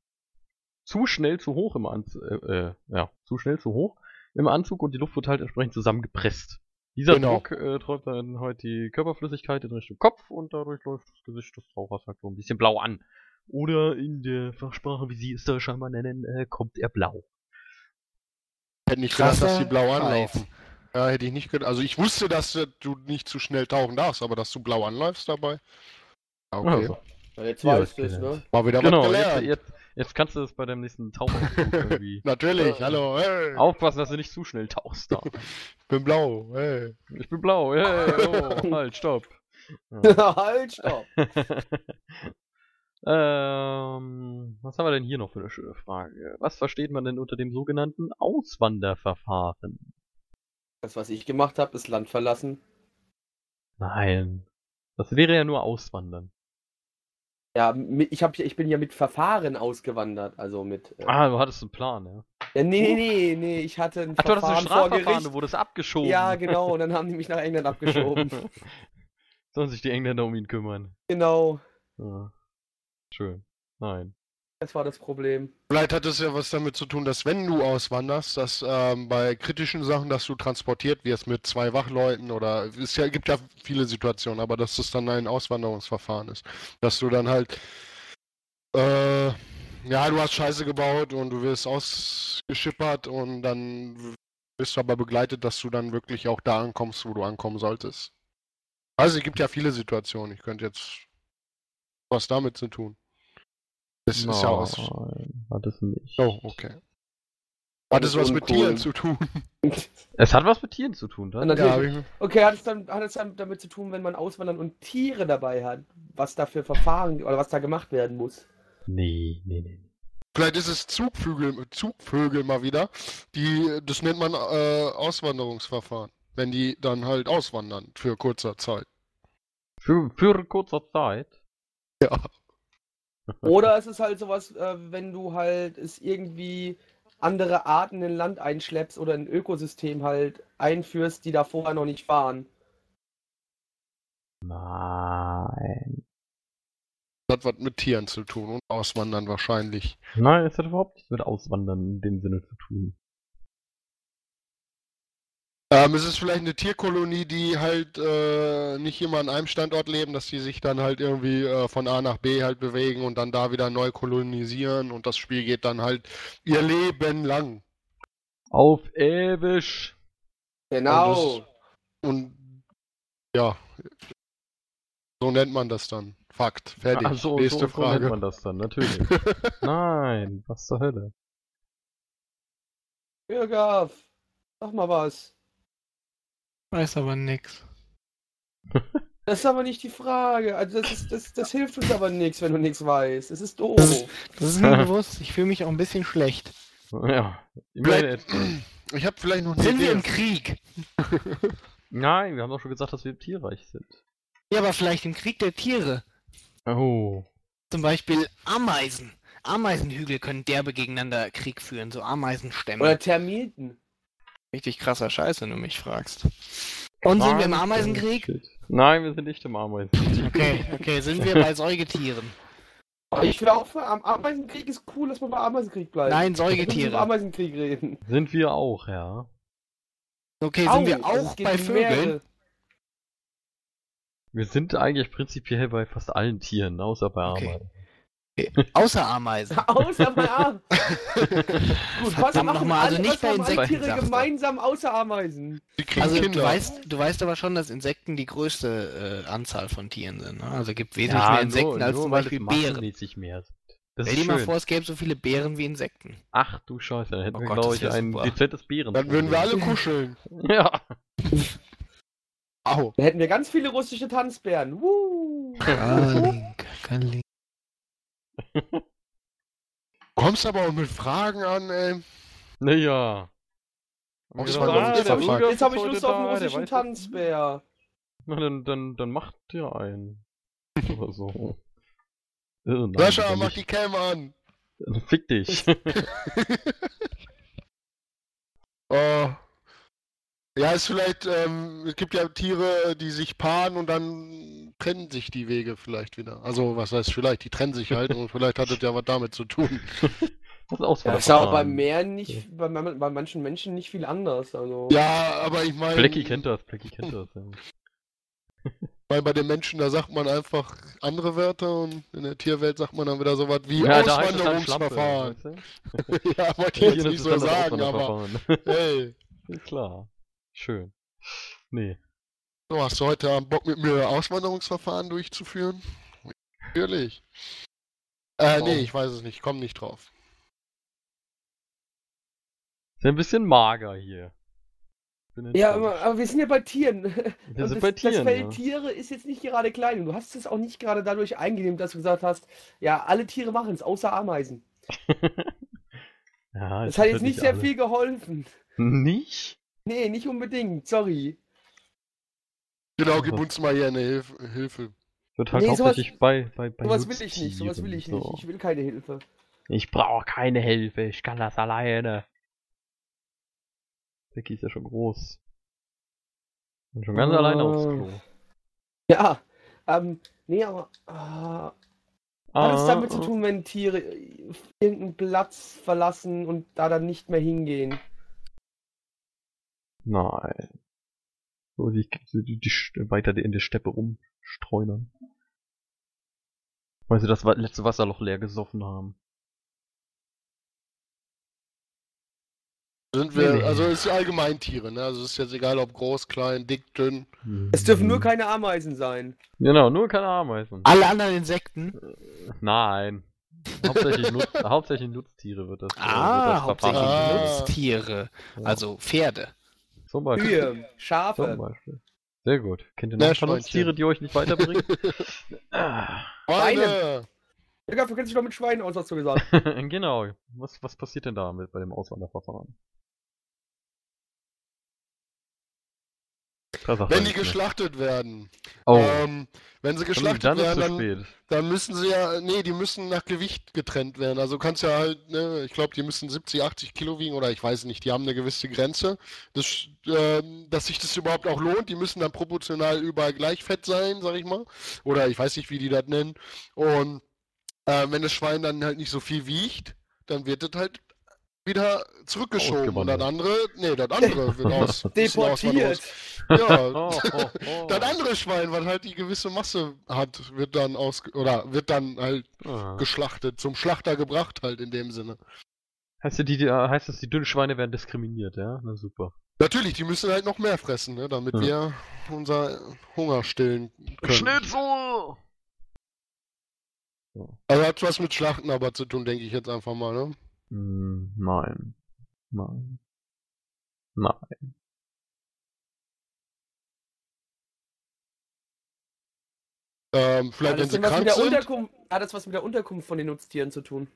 zu schnell zu hoch im Anzug, äh, äh, ja, zu schnell zu hoch im Anzug und die Luft wird halt entsprechend zusammengepresst. Dieser Genau. Druck äh, träumt dann halt die Körperflüssigkeit in Richtung Kopf und dadurch läuft das Gesicht des Tauchers halt so ein bisschen blau an. Oder in der Fachsprache, wie sie es da scheinbar nennen, äh, kommt er blau. Hätte nicht gedacht, dass die blau anlaufen. Ja, hätte ich nicht gedacht. Also ich wusste, dass du nicht zu schnell tauchen darfst, aber dass du blau anläufst dabei. Okay. Also, Ja, jetzt weißt du es, gelernt. ne? Mal wieder genau, was gelernt. jetzt, jetzt kannst du es bei deinem nächsten Tauchausflug irgendwie. Natürlich, Ja. hallo, hey, Aufpassen, dass du nicht zu schnell tauchst. Da. ich bin blau, hey. Ich bin blau, hey, oh, halt, stopp. Ja. halt, stopp. ähm, was haben wir denn hier noch für eine schöne Frage? Was versteht man denn unter dem sogenannten Auswanderverfahren? Das, was ich gemacht habe, ist Land verlassen. Nein. Das wäre ja nur Auswandern. Ja, ich, hab, ich bin ja mit Verfahren ausgewandert, also mit. Äh, Ah, du hattest einen Plan, ja. ja, nee, nee, nee, ich hatte ein Ach, du hattest ein Verfahren vor Strafverfahren, Gericht. du wurdest abgeschoben. Ja, genau, und dann haben die mich nach England abgeschoben. Sollen sich die Engländer um ihn kümmern. genau, Ja. Schön. Nein. Das war das Problem. Vielleicht hat es ja was damit zu tun, dass wenn du auswanderst, dass ähm, bei kritischen Sachen, dass du transportiert wirst mit zwei Wachleuten oder es ja, gibt ja viele Situationen, aber dass das dann ein Auswanderungsverfahren ist. Dass du dann halt äh, ja, du hast Scheiße gebaut und du wirst ausgeschippert und dann bist du aber begleitet, dass du dann wirklich auch da ankommst, wo du ankommen solltest. Also es gibt ja viele Situationen. Ich könnte jetzt was damit zu tun. Das ist ja aus. Nein, hat es nicht. Oh, okay. Hat es was mit. Tieren zu tun? Es hat was mit Tieren zu tun, natürlich. Ja, Okay, hat es, dann, hat es dann damit zu tun, wenn man auswandern und Tiere dabei hat, was da für Verfahren oder was da gemacht werden muss? Nee, nee, nee. Vielleicht ist es Zugvögel, Zugvögel mal wieder. Die, das nennt man äh, Auswanderungsverfahren. Wenn die dann halt auswandern für kurzer Zeit. Für, für kurzer Zeit. Ja. Oder es ist halt sowas, äh, wenn du halt es irgendwie andere Arten in Land einschleppst oder ein Ökosystem halt einführst, die da vorher noch nicht waren. Nein. Das hat was mit Tieren zu tun und Auswandern wahrscheinlich. Nein, es hat überhaupt nichts mit Auswandern in dem Sinne zu tun. Ähm, es ist vielleicht eine Tierkolonie, die halt äh, nicht immer an einem Standort leben, dass die sich dann halt irgendwie äh, von A nach B halt bewegen und dann da wieder neu kolonisieren und das Spiel geht dann halt ihr Leben lang. Auf ewig. Genau. Und Und ja, so nennt man das dann. Fakt. Fertig. Ach, so, Nächste so, so nennt Frage. man das dann, natürlich. Nein, was zur Hölle. Bürger, sag mal was. Weiß aber nix. Das ist aber nicht die Frage. Also das, ist, das, das hilft uns aber nichts, wenn du nichts weißt. Es ist doof. Das ist- Das ist mir bewusst. Ich fühle mich auch ein bisschen schlecht. Ja, Vielleicht- etwas. Ich habe vielleicht noch eine Sind wir Idee. im Krieg? Nein, wir haben doch schon gesagt, dass wir im Tierreich sind. Ja, aber vielleicht im Krieg der Tiere. Oh. Zum Beispiel Ameisen. Ameisenhügel können derbe gegeneinander Krieg führen, so Ameisenstämme. Oder Termiten. Richtig krasser Scheiß, wenn du mich fragst. Und sind wir im Nein, Ameisenkrieg? shit. Nein, wir sind nicht im Ameisenkrieg. Okay, okay, sind wir bei Säugetieren. Ich finde auch, für, am Ameisenkrieg ist cool, dass man bei Ameisenkrieg bleibt. Nein, Wir müssen über Säugetiere. Ameisenkrieg reden. Sind wir auch, ja. Okay, Au, sind wir auch bei Vögeln? Wir sind eigentlich prinzipiell bei fast allen Tieren, außer bei Okay. Außer Ameisen. Außer bei Ameisen. Gut, was machen, nochmal, also alle, nicht was bei haben alle Insekten, Tiere gemeinsam außer Ameisen? Also du weißt, du weißt aber schon, dass Insekten die größte äh, Anzahl von Tieren sind. Ne? Also gibt wesentlich mehr Insekten als zum weil Beispiel es Bären. massenmäßig mehr. Das Stell ist dir mal vor, es gäbe so viele Bären wie Insekten. Ach du Scheiße, dann hätten Oh wir, Gott, glaube das ich, ein super. dezentes Bären. Dann würden wir alle kuscheln. Ja. Au. Da hätten wir ganz viele russische Tanzbären. Woo. Karlink, Karlink. Kommst aber auch mit Fragen an, ey. Naja. Auch Jetzt das war jetzt habe ich, Lust auf einen russischen Tanzbär. Na, dann, dann, dann macht dir einen. Oder so. Äh, nein, Sascha, mach nicht. die Cam an. Fick dich. Oh. Ja, ist vielleicht, ähm, es gibt ja Tiere, die sich paaren und dann trennen sich die Wege vielleicht wieder. Also, was heißt vielleicht, die trennen sich halt und vielleicht hat es ja was damit zu tun. Das ist Auswahl. Das ist aber bei Meeren nicht, bei, bei manchen Menschen nicht viel anders. Also. Ja, aber ich meine, Flecky kennt das, Flecky kennt das. Ja. weil bei den Menschen, da sagt man einfach andere Wörter und in der Tierwelt sagt man dann wieder sowas wie Ja, Schlampe. Auswanderungsverfahren. Weißt du? ja, wollte ich jetzt nicht so das sagen, aber hey, Ist klar. Schön. Nee. so, hast du heute Abend Bock mit mir Auswanderungsverfahren durchzuführen? Natürlich. Äh, nee, ich weiß es nicht, komm nicht drauf. Ist ja ein bisschen mager hier. Ja, aber, aber wir sind ja bei Tieren. Wir sind das, bei Tieren. das Feld ja. Tiere ist jetzt nicht gerade klein. Und du hast es auch nicht gerade dadurch eingedämmt, dass du gesagt hast, ja, alle Tiere machen es, außer Ameisen. ja, Das hat jetzt nicht sehr alle. viel geholfen. Nicht? Nee, nicht unbedingt. Sorry. Genau, Ja, gib uns mal hier eine Hilf Hilfe. Wird halt Nee, sowas- hauptsächlich bei, bei, bei Sowas will ich nicht. Sowas will ich so. nicht. Ich will keine Hilfe. Ich brauche keine Hilfe, ich kann das alleine. Becky ist ja schon groß. Und schon ganz Oh. alleine aufs Klo. Ja. Ähm, nee, aber. Äh, hat es damit zu tun, wenn Tiere irgendeinen Platz verlassen und da dann nicht mehr hingehen? Nein. So, die, die, die weiter in der Steppe rumstreunern. Weil sie das letzte Wasserloch leer gesoffen haben. Sind wir, Nee, nee. also ist ja allgemein Tiere, ne? Also ist jetzt egal, ob groß, klein, dick, dünn. Es dürfen nur Mhm. keine Ameisen sein. Genau, nur keine Ameisen. Alle anderen Insekten? Nein. Hauptsächlich, Nutz, hauptsächlich Nutztiere wird das. äh, Ah, wird das hauptsächlich. Ah. Nutztiere. Also Pferde. Zum Beispiel. Kühe, Zum Schafe. Beispiel. Sehr gut. Kennt ihr noch Meerschweinchen. Nutztiere, die euch nicht weiterbringen? ah. Schweine! Ja, dafür kennst du dich doch mit Schweinen aus, hast du gesagt. genau. Was, was passiert denn da mit bei dem Auswanderverfahren? Wenn die geschlachtet werden. Oh, Ähm, wenn sie geschlachtet dann werden, dann, dann müssen sie ja, nee, die müssen nach Gewicht getrennt werden. Also kannst ja halt, ne, ich glaube, die müssen 70, 80 Kilo wiegen oder ich weiß nicht, die haben eine gewisse Grenze. Das, ähm, dass sich das überhaupt auch lohnt, die müssen dann proportional überall gleich fett sein, sag ich mal. Oder ich weiß nicht, wie die das nennen. Und äh, wenn das Schwein dann halt nicht so viel wiegt, dann wird das halt wieder zurückgeschoben. Und das andere, nee, das andere wird aus. Deportiert. Ja, Oh, oh, oh. das andere Schwein, was halt die gewisse Masse hat, wird dann aus oder wird dann halt Ah. geschlachtet, zum Schlachter gebracht halt in dem Sinne. Heißt, die, die, äh, heißt das, die dünnen Schweine werden diskriminiert, ja? Na super. Natürlich, die müssen halt noch mehr fressen, ne, damit Ja. wir unser Hunger stillen können. Schnitzel! Also hat was mit Schlachten aber zu tun, denke ich jetzt einfach mal, ne? Hm, nein. Nein. Nein. Ähm, vielleicht Hat wenn das, sie denn was mit krank der sind. Unterkunft, hat das was mit der Unterkunft von den Nutztieren zu tun?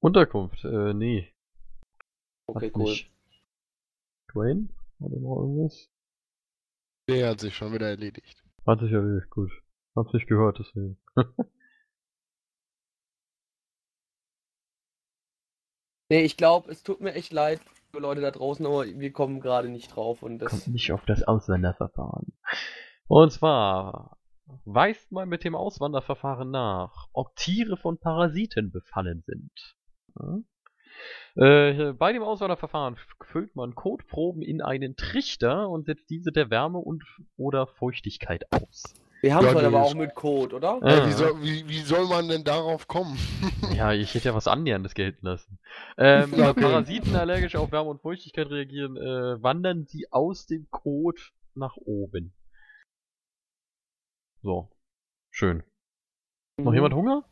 Unterkunft, äh, nee. Okay, Hat cool. nicht. Dwayne? Oder noch irgendwas? Der hat sich schon wieder erledigt. Hat sich erledigt, gut. Hab's nicht gehört, deswegen. Nee, ich glaube, es tut mir echt leid für Leute da draußen, aber wir kommen gerade nicht drauf und das. Kommt nicht auf das Auswanderverfahren. Und zwar weist man mit dem Auswanderverfahren nach, ob Tiere von Parasiten befallen sind. Ja. Äh, bei dem Auswanderverfahren füllt man Kotproben in einen Trichter und setzt diese der Wärme und oder Feuchtigkeit aus. Wir haben es heute aber auch mit Code, oder? Äh, Ja, wie, soll, wie, wie soll man denn darauf kommen? Ja, ich hätte ja was annäherndes gelten lassen. Ähm, Okay. Da Parasiten allergisch auf Wärme und Feuchtigkeit reagieren, äh, wandern sie aus dem Kot nach oben. So. Schön. Noch jemand Hunger?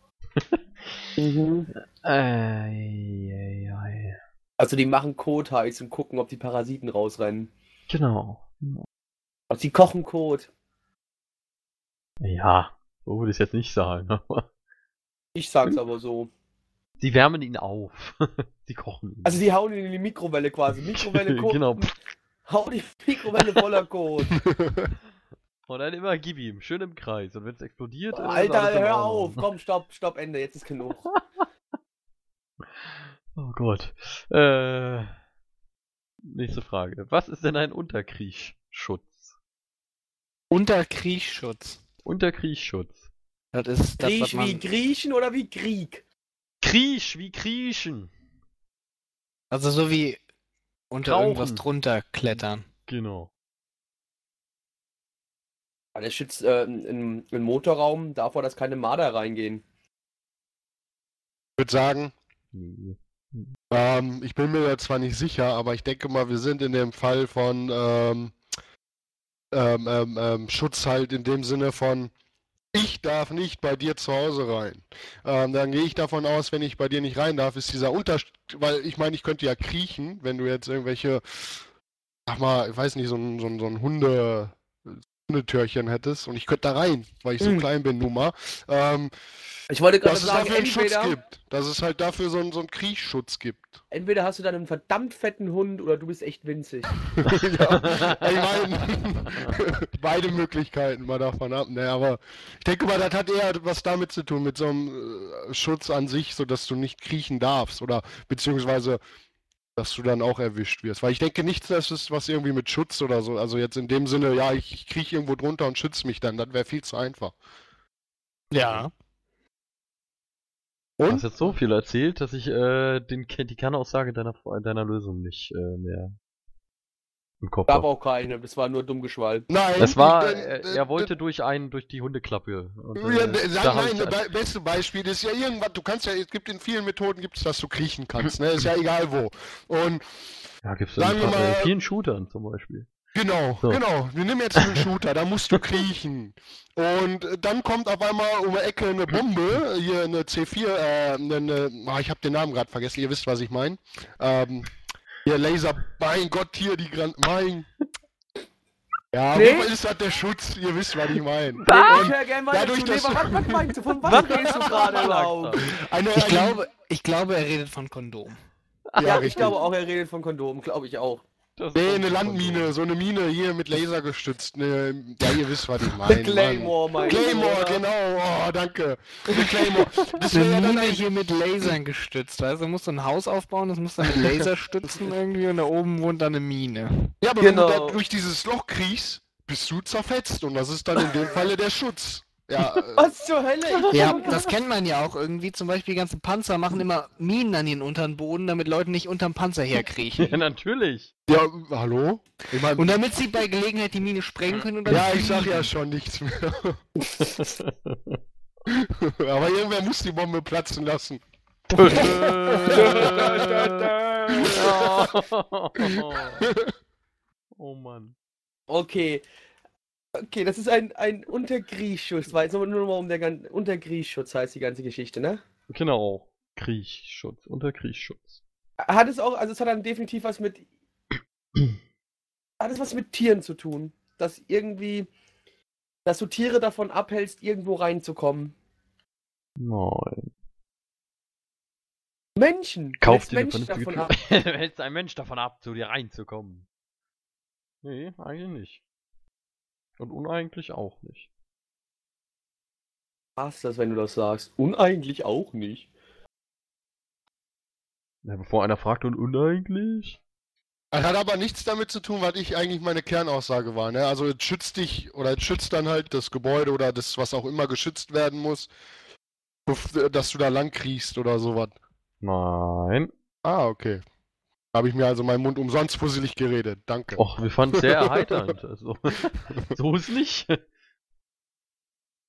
Mhm. Eieiei. Also die machen Code heiß und gucken, ob die Parasiten rausrennen. Genau. Also die kochen Code. Ja, so würde ich es jetzt nicht sagen. aber Ich sag's aber so. Sie wärmen ihn auf. Sie kochen ihn. Also die hauen ihn in die Mikrowelle quasi. Mikrowelle Code. Genau. Hau die Mikrowelle voller Code. Und dann immer gib ihm, schön im Kreis. Und wenn es explodiert, ist Alter, hör auf. Komm, stopp, stopp, Ende. Jetzt ist genug. Oh Gott. Äh, nächste Frage. Was ist denn ein Unterkriechschutz? Unterkriechschutz. Unterkriechschutz. Das ist das, was Griech wie. Griechen oder wie Krieg? Kriech, wie kriechen. Also so wie unter Tauchen. irgendwas drunter klettern. Genau. Alles schützt äh, im, im Motorraum davor, dass keine Marder reingehen. Ich würde sagen, Nee. ähm, ich bin mir da zwar nicht sicher, aber ich denke mal, wir sind in dem Fall von ähm, ähm, ähm, ähm, Schutz halt in dem Sinne von, ich darf nicht bei dir zu Hause rein. Ähm, dann gehe ich davon aus, wenn ich bei dir nicht rein darf, ist dieser Unterschied, weil ich meine, ich könnte ja kriechen, wenn du jetzt irgendwelche, sag mal, ich weiß nicht, so ein, so ein, so ein Hunde, Hundetürchen hättest und ich könnte da rein, weil ich so Hm. klein bin, nun mal. Ähm, Ich wollte gerade dass es sagen, dafür einen Schutz entweder, gibt. Dass es halt dafür so einen, so einen Kriegsschutz gibt. entweder hast du dann einen verdammt fetten Hund oder du bist echt winzig. ja, ich meine, beide Möglichkeiten mal davon ab. Ne, aber ich denke mal, das hat eher was damit zu tun, mit so einem äh, Schutz an sich, so dass du nicht kriechen darfst oder beziehungsweise dass du dann auch erwischt wirst. Weil ich denke nicht, dass es was irgendwie mit Schutz oder so, also jetzt in dem Sinne, ja, ich, ich krieche irgendwo drunter und schütze mich dann, das wäre viel zu einfach. Ja. Du Und? hast jetzt so viel erzählt, dass ich äh, den, die Kernaussage deiner, deiner Lösung nicht äh, mehr im Kopf Gab habe. auch keine, das war nur dumm geschwallt. Nein, Es war, denn- er, wollte durch einen, durch die Hundeklappe. Und, Ja, äh, ne, da nein, da- das beste Beispiel ist ja irgendwas, du kannst ja, es gibt in vielen Methoden gibt's, dass du kriechen kannst, ne? Ist ja egal wo. Und Ja, gibt's Sagen in, wir paar- mal- in vielen Shootern zum Beispiel. genau, So. genau. Wir nehmen jetzt einen Shooter, da musst du kriechen. Und äh, dann kommt auf einmal um die Ecke eine Bombe, hier eine C4, äh, eine, eine ah, ich habe den Namen gerade vergessen, ihr wisst, was ich meine. Ähm, hier Laser, mein Gott, hier die Gran mein. Ja, Nee. nee. ist das der Schutz, ihr wisst, was ich meine. ich höre gerne mal dadurch, dass- was, was meinst du? Von was redest du gerade? Eine, Ich glaube, ich glaube, er redet von Kondom. ja, Ja, ich glaube auch, er redet von Kondom, glaube ich auch. Das Nee, eine Landmine, so eine Mine hier mit Laser gestützt. Ne, ja, ihr wisst, was ich meine. Claymore, Mann. mein Claymore, genau. Oh, danke. Eine Claymore. Das wäre ja Eine dann Mine ein, hier mit Lasern gestützt, du? Du musst so ein Haus aufbauen, das muss dann mit Laser stützen irgendwie und da oben wohnt dann eine Mine. ja, aber Genau. wenn du da durch dieses Loch kriegst, bist du zerfetzt. Und das ist dann in dem Falle der Schutz. Ja, äh, Was zur Hölle? Ja, das kennt man ja auch irgendwie. Zum Beispiel die ganzen Panzer machen immer Minen an den unteren Boden, damit Leute nicht unterm Panzer herkriechen. Ja, natürlich. ja, hallo? Ich mein, Und damit sie bei Gelegenheit die Mine sprengen können und dann ja, ich sag ja schon nichts mehr. aber irgendwer muss die Bombe platzen lassen. oh Mann. Okay. Okay, das ist ein, ein Unterkriechschutz, weil nur noch mal um der ganze Unterkriechschutz heißt die ganze Geschichte, ne? Genau. Kriechschutz, Unterkriechschutz. Hat es auch, also es hat dann definitiv was mit. hat es was mit Tieren zu tun? Dass irgendwie. Dass du Tiere davon abhältst, irgendwo reinzukommen. Nein. Menschen! Du Kauf dir Menschen davon ab. Hältst ein Mensch davon ab, zu dir reinzukommen. Nee, eigentlich nicht. Und uneigentlich auch nicht. Was das, wenn du das sagst? Uneigentlich auch nicht. Ja, bevor einer fragt und uneigentlich? Das hat aber nichts damit zu tun, was ich eigentlich meine Kernaussage war. Ne? Also es schützt dich oder es schützt dann halt das Gebäude oder das, was auch immer geschützt werden muss, dass du da lang kriechst oder sowas. Nein. Ah, okay. Habe ich mir also meinen Mund umsonst fusselig geredet. Danke. Och, wir fanden es sehr erheiternd. Also, so ist nicht.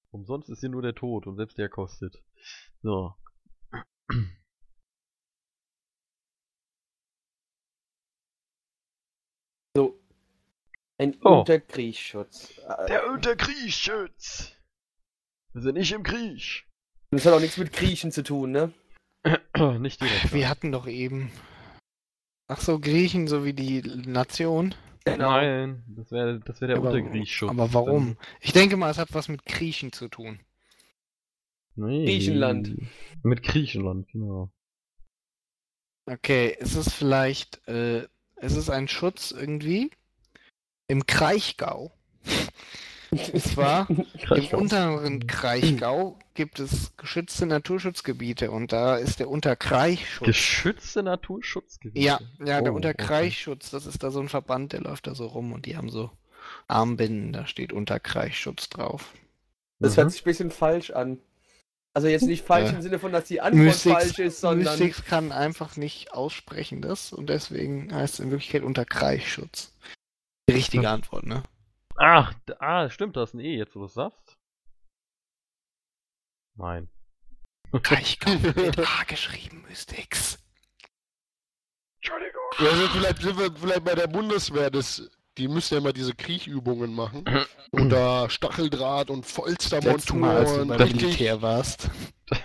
Umsonst ist hier nur der Tod und selbst der kostet. So. So. Ein Oh. Unterkriegsschutz. Äh, Unterkriegsschutz. Wir sind nicht im Krieg. Das hat auch nichts mit Griechen zu tun, ne? nicht direkt. Wir hatten doch eben. Ach so, Griechen sowie die Nation. Nein, das wäre das wär der Aber- Unterkriegsschutz. Aber warum? Ich denke mal, es hat was mit Griechen zu tun. Nee. Griechenland. Mit Griechenland, genau. Okay, ist es vielleicht, äh, ist es ein Schutz irgendwie im Kraichgau? Und zwar im unteren Kraichgau gibt es geschützte Naturschutzgebiete und da ist der Unterkraichschutz. Geschützte Naturschutzgebiete. Ja, ja, der Oh, Unterkreichschutz, das ist da so ein Verband, der läuft da so rum und die haben so Armbinden, da steht Unterkreichschutz drauf. Das Mhm. hört sich ein bisschen falsch an. Also jetzt nicht falsch Ja. im Sinne von, dass die Antwort falsch ist, sondern. Mystics kann einfach nicht aussprechen das und deswegen heißt es in Wirklichkeit Unterkreichschutz. Die richtige. Antwort, ne? Ach, ah, stimmt, das ist ein E, jetzt wo du es sagst. Nein. Kraichgau mit A geschrieben, Mystics. Entschuldigung. Ja, also vielleicht sind wir vielleicht bei der Bundeswehr, das, die müssen ja immer diese Kriechübungen machen. Unter Stacheldraht und Mal, als du beim richtig, Militär warst.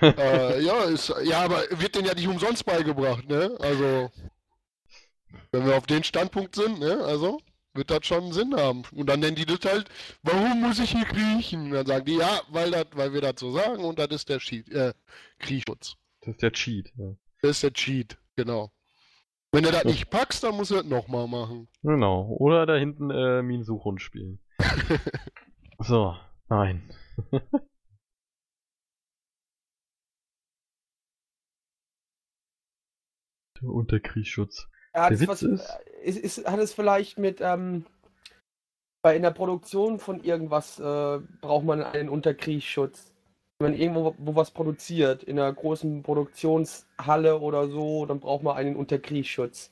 äh, ja, ist, ja, aber wird denen ja nicht umsonst beigebracht, ne? Also, wenn wir auf den Standpunkt sind, ne? Also, wird das schon Sinn haben. Und dann nennen die das halt, warum muss ich hier kriechen? Dann sagen die, ja, weil, das, weil wir das so sagen und das ist der Cheat, äh, Kriechschutz. Das ist der Cheat. Ja. Das ist der Cheat, genau. Wenn du das nicht packst, dann musst du das nochmal machen. Genau. Oder da hinten äh, Minensuchhund spielen. so, nein. der Unterkriegsschutz. Hat Der es, Witz was, ist- ist, ist, hat es vielleicht mit, ähm, bei in der Produktion von irgendwas äh, braucht man einen Unterkriegsschutz. Wenn man irgendwo wo was produziert, in einer großen Produktionshalle oder so, dann braucht man einen Unterkriegsschutz.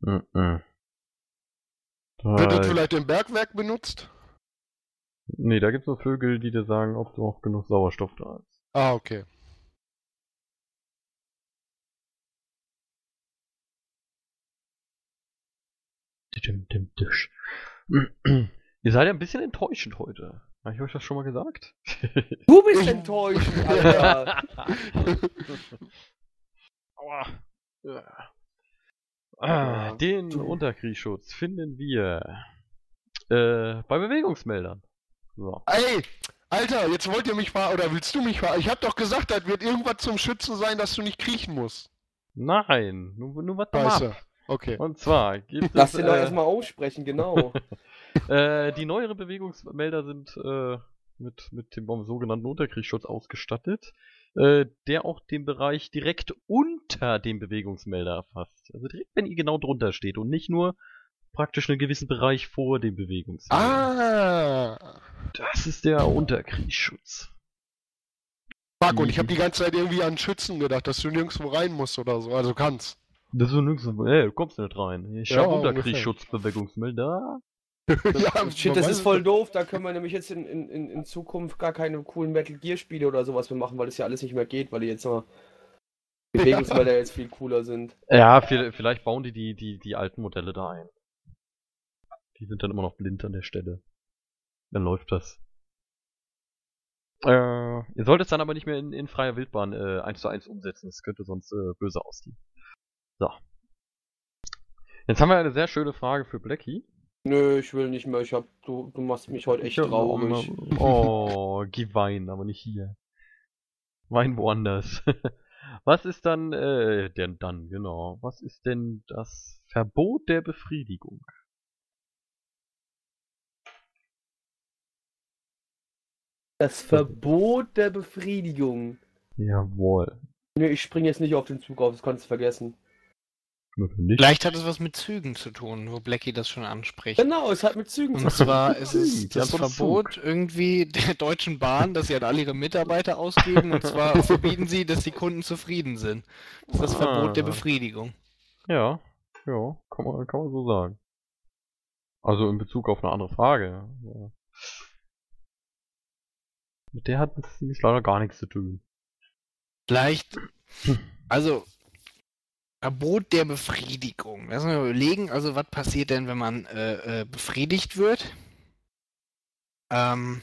Wird das Da, vielleicht im Bergwerk benutzt? nee, da gibt's nur Vögel, die dir sagen, ob noch genug Sauerstoff da ist. Ah, okay. Dim, dim, disch. Ihr seid ja ein bisschen enttäuschend heute. Habe ich euch das schon mal gesagt? Du bist enttäuscht, Alter. Aua. Ja. Ah, den Unterkriegsschutz finden wir äh, bei Bewegungsmeldern. So. Ey, Alter, jetzt wollt ihr mich ver... Oder willst du mich ver... Ich hab doch gesagt, das wird irgendwas zum Schützen sein, dass du nicht kriechen musst. Nein, nur, nur was Scheiße. Okay. Und zwar gibt Lass es den doch äh, erstmal aussprechen, genau. äh, die neueren Bewegungsmelder sind äh, mit, mit dem sogenannten Unterkriegsschutz ausgestattet, äh, der auch den Bereich direkt unter dem Bewegungsmelder erfasst. Also direkt, wenn ihr genau drunter steht und nicht nur praktisch einen gewissen Bereich vor dem Bewegungsmelder. Ah. Das ist der Unterkriegsschutz. Fuck, und ich hab die ganze Zeit irgendwie an Schützen gedacht, dass du nirgendwo rein musst oder so. Also kannst. Das ist so nix, ey, du kommst nicht rein. Ich Ja, hab ungefähr. Unterkriegsschutzbewegungsmelder. ja, Shit, das ist voll doof. Da können wir nämlich jetzt in, in, in Zukunft gar keine coolen Metal Gear Spiele oder sowas mehr machen, weil das ja alles nicht mehr geht, weil die jetzt noch Bewegungsmelder jetzt viel cooler sind. Ja, vi- vielleicht bauen die, die die die alten Modelle da ein. Die sind dann immer noch blind an der Stelle. Dann läuft das. Äh, ihr sollt es dann aber nicht mehr in, in freier Wildbahn äh, 1 zu 1 umsetzen. Das könnte sonst äh, böse ausgehen. So. Jetzt haben wir eine sehr schöne Frage für Blackie. Nö, ich will nicht mehr. Ich hab, du, du machst mich heute echt traurig. Oh, geh weinen, aber nicht hier. Wein woanders. Was ist dann, äh, denn dann, genau. Was ist denn das Verbot der Befriedigung? Das Verbot der Befriedigung. Jawohl. Nö, ich spring jetzt nicht auf den Zug auf, das kannst du vergessen. Vielleicht hat es was mit Zügen zu tun, wo Blackie das schon anspricht. Genau, es hat mit Zügen zu Und tun. zwar ist es das Verbot irgendwie der Deutschen Bahn, dass sie an alle ihre Mitarbeiter ausgeben. Und zwar verbieten sie, dass die Kunden zufrieden sind. Das ist das Verbot der Ah. Befriedigung. Ja, ja, kann man, kann man so sagen. Also in Bezug auf eine andere Frage. Ja. Mit der hat es nämlich leider gar nichts zu tun. Vielleicht, also Verbot der Befriedigung. Lass uns mal überlegen, also was passiert denn, wenn man äh, äh, befriedigt wird? Ähm,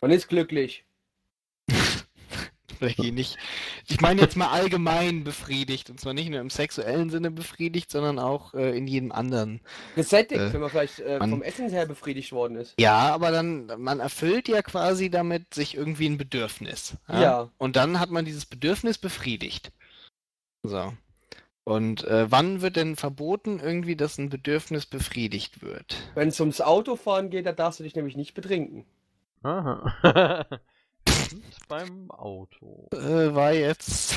Man ist glücklich. Blackie nicht. Ich meine jetzt mal allgemein befriedigt. Und zwar nicht nur im sexuellen Sinne befriedigt, sondern auch äh, in jedem anderen. Gesättigt, Äh, wenn man vielleicht äh, man- vom Essen her befriedigt worden ist. Ja, aber dann, man erfüllt ja quasi damit sich irgendwie ein Bedürfnis. Ja. Und dann hat man dieses Bedürfnis befriedigt. So. Und äh, wann wird denn verboten, irgendwie, dass ein Bedürfnis befriedigt wird? Wenn es ums Autofahren geht, da darfst du dich nämlich nicht betrinken. Aha. Und beim Auto. Äh, war jetzt.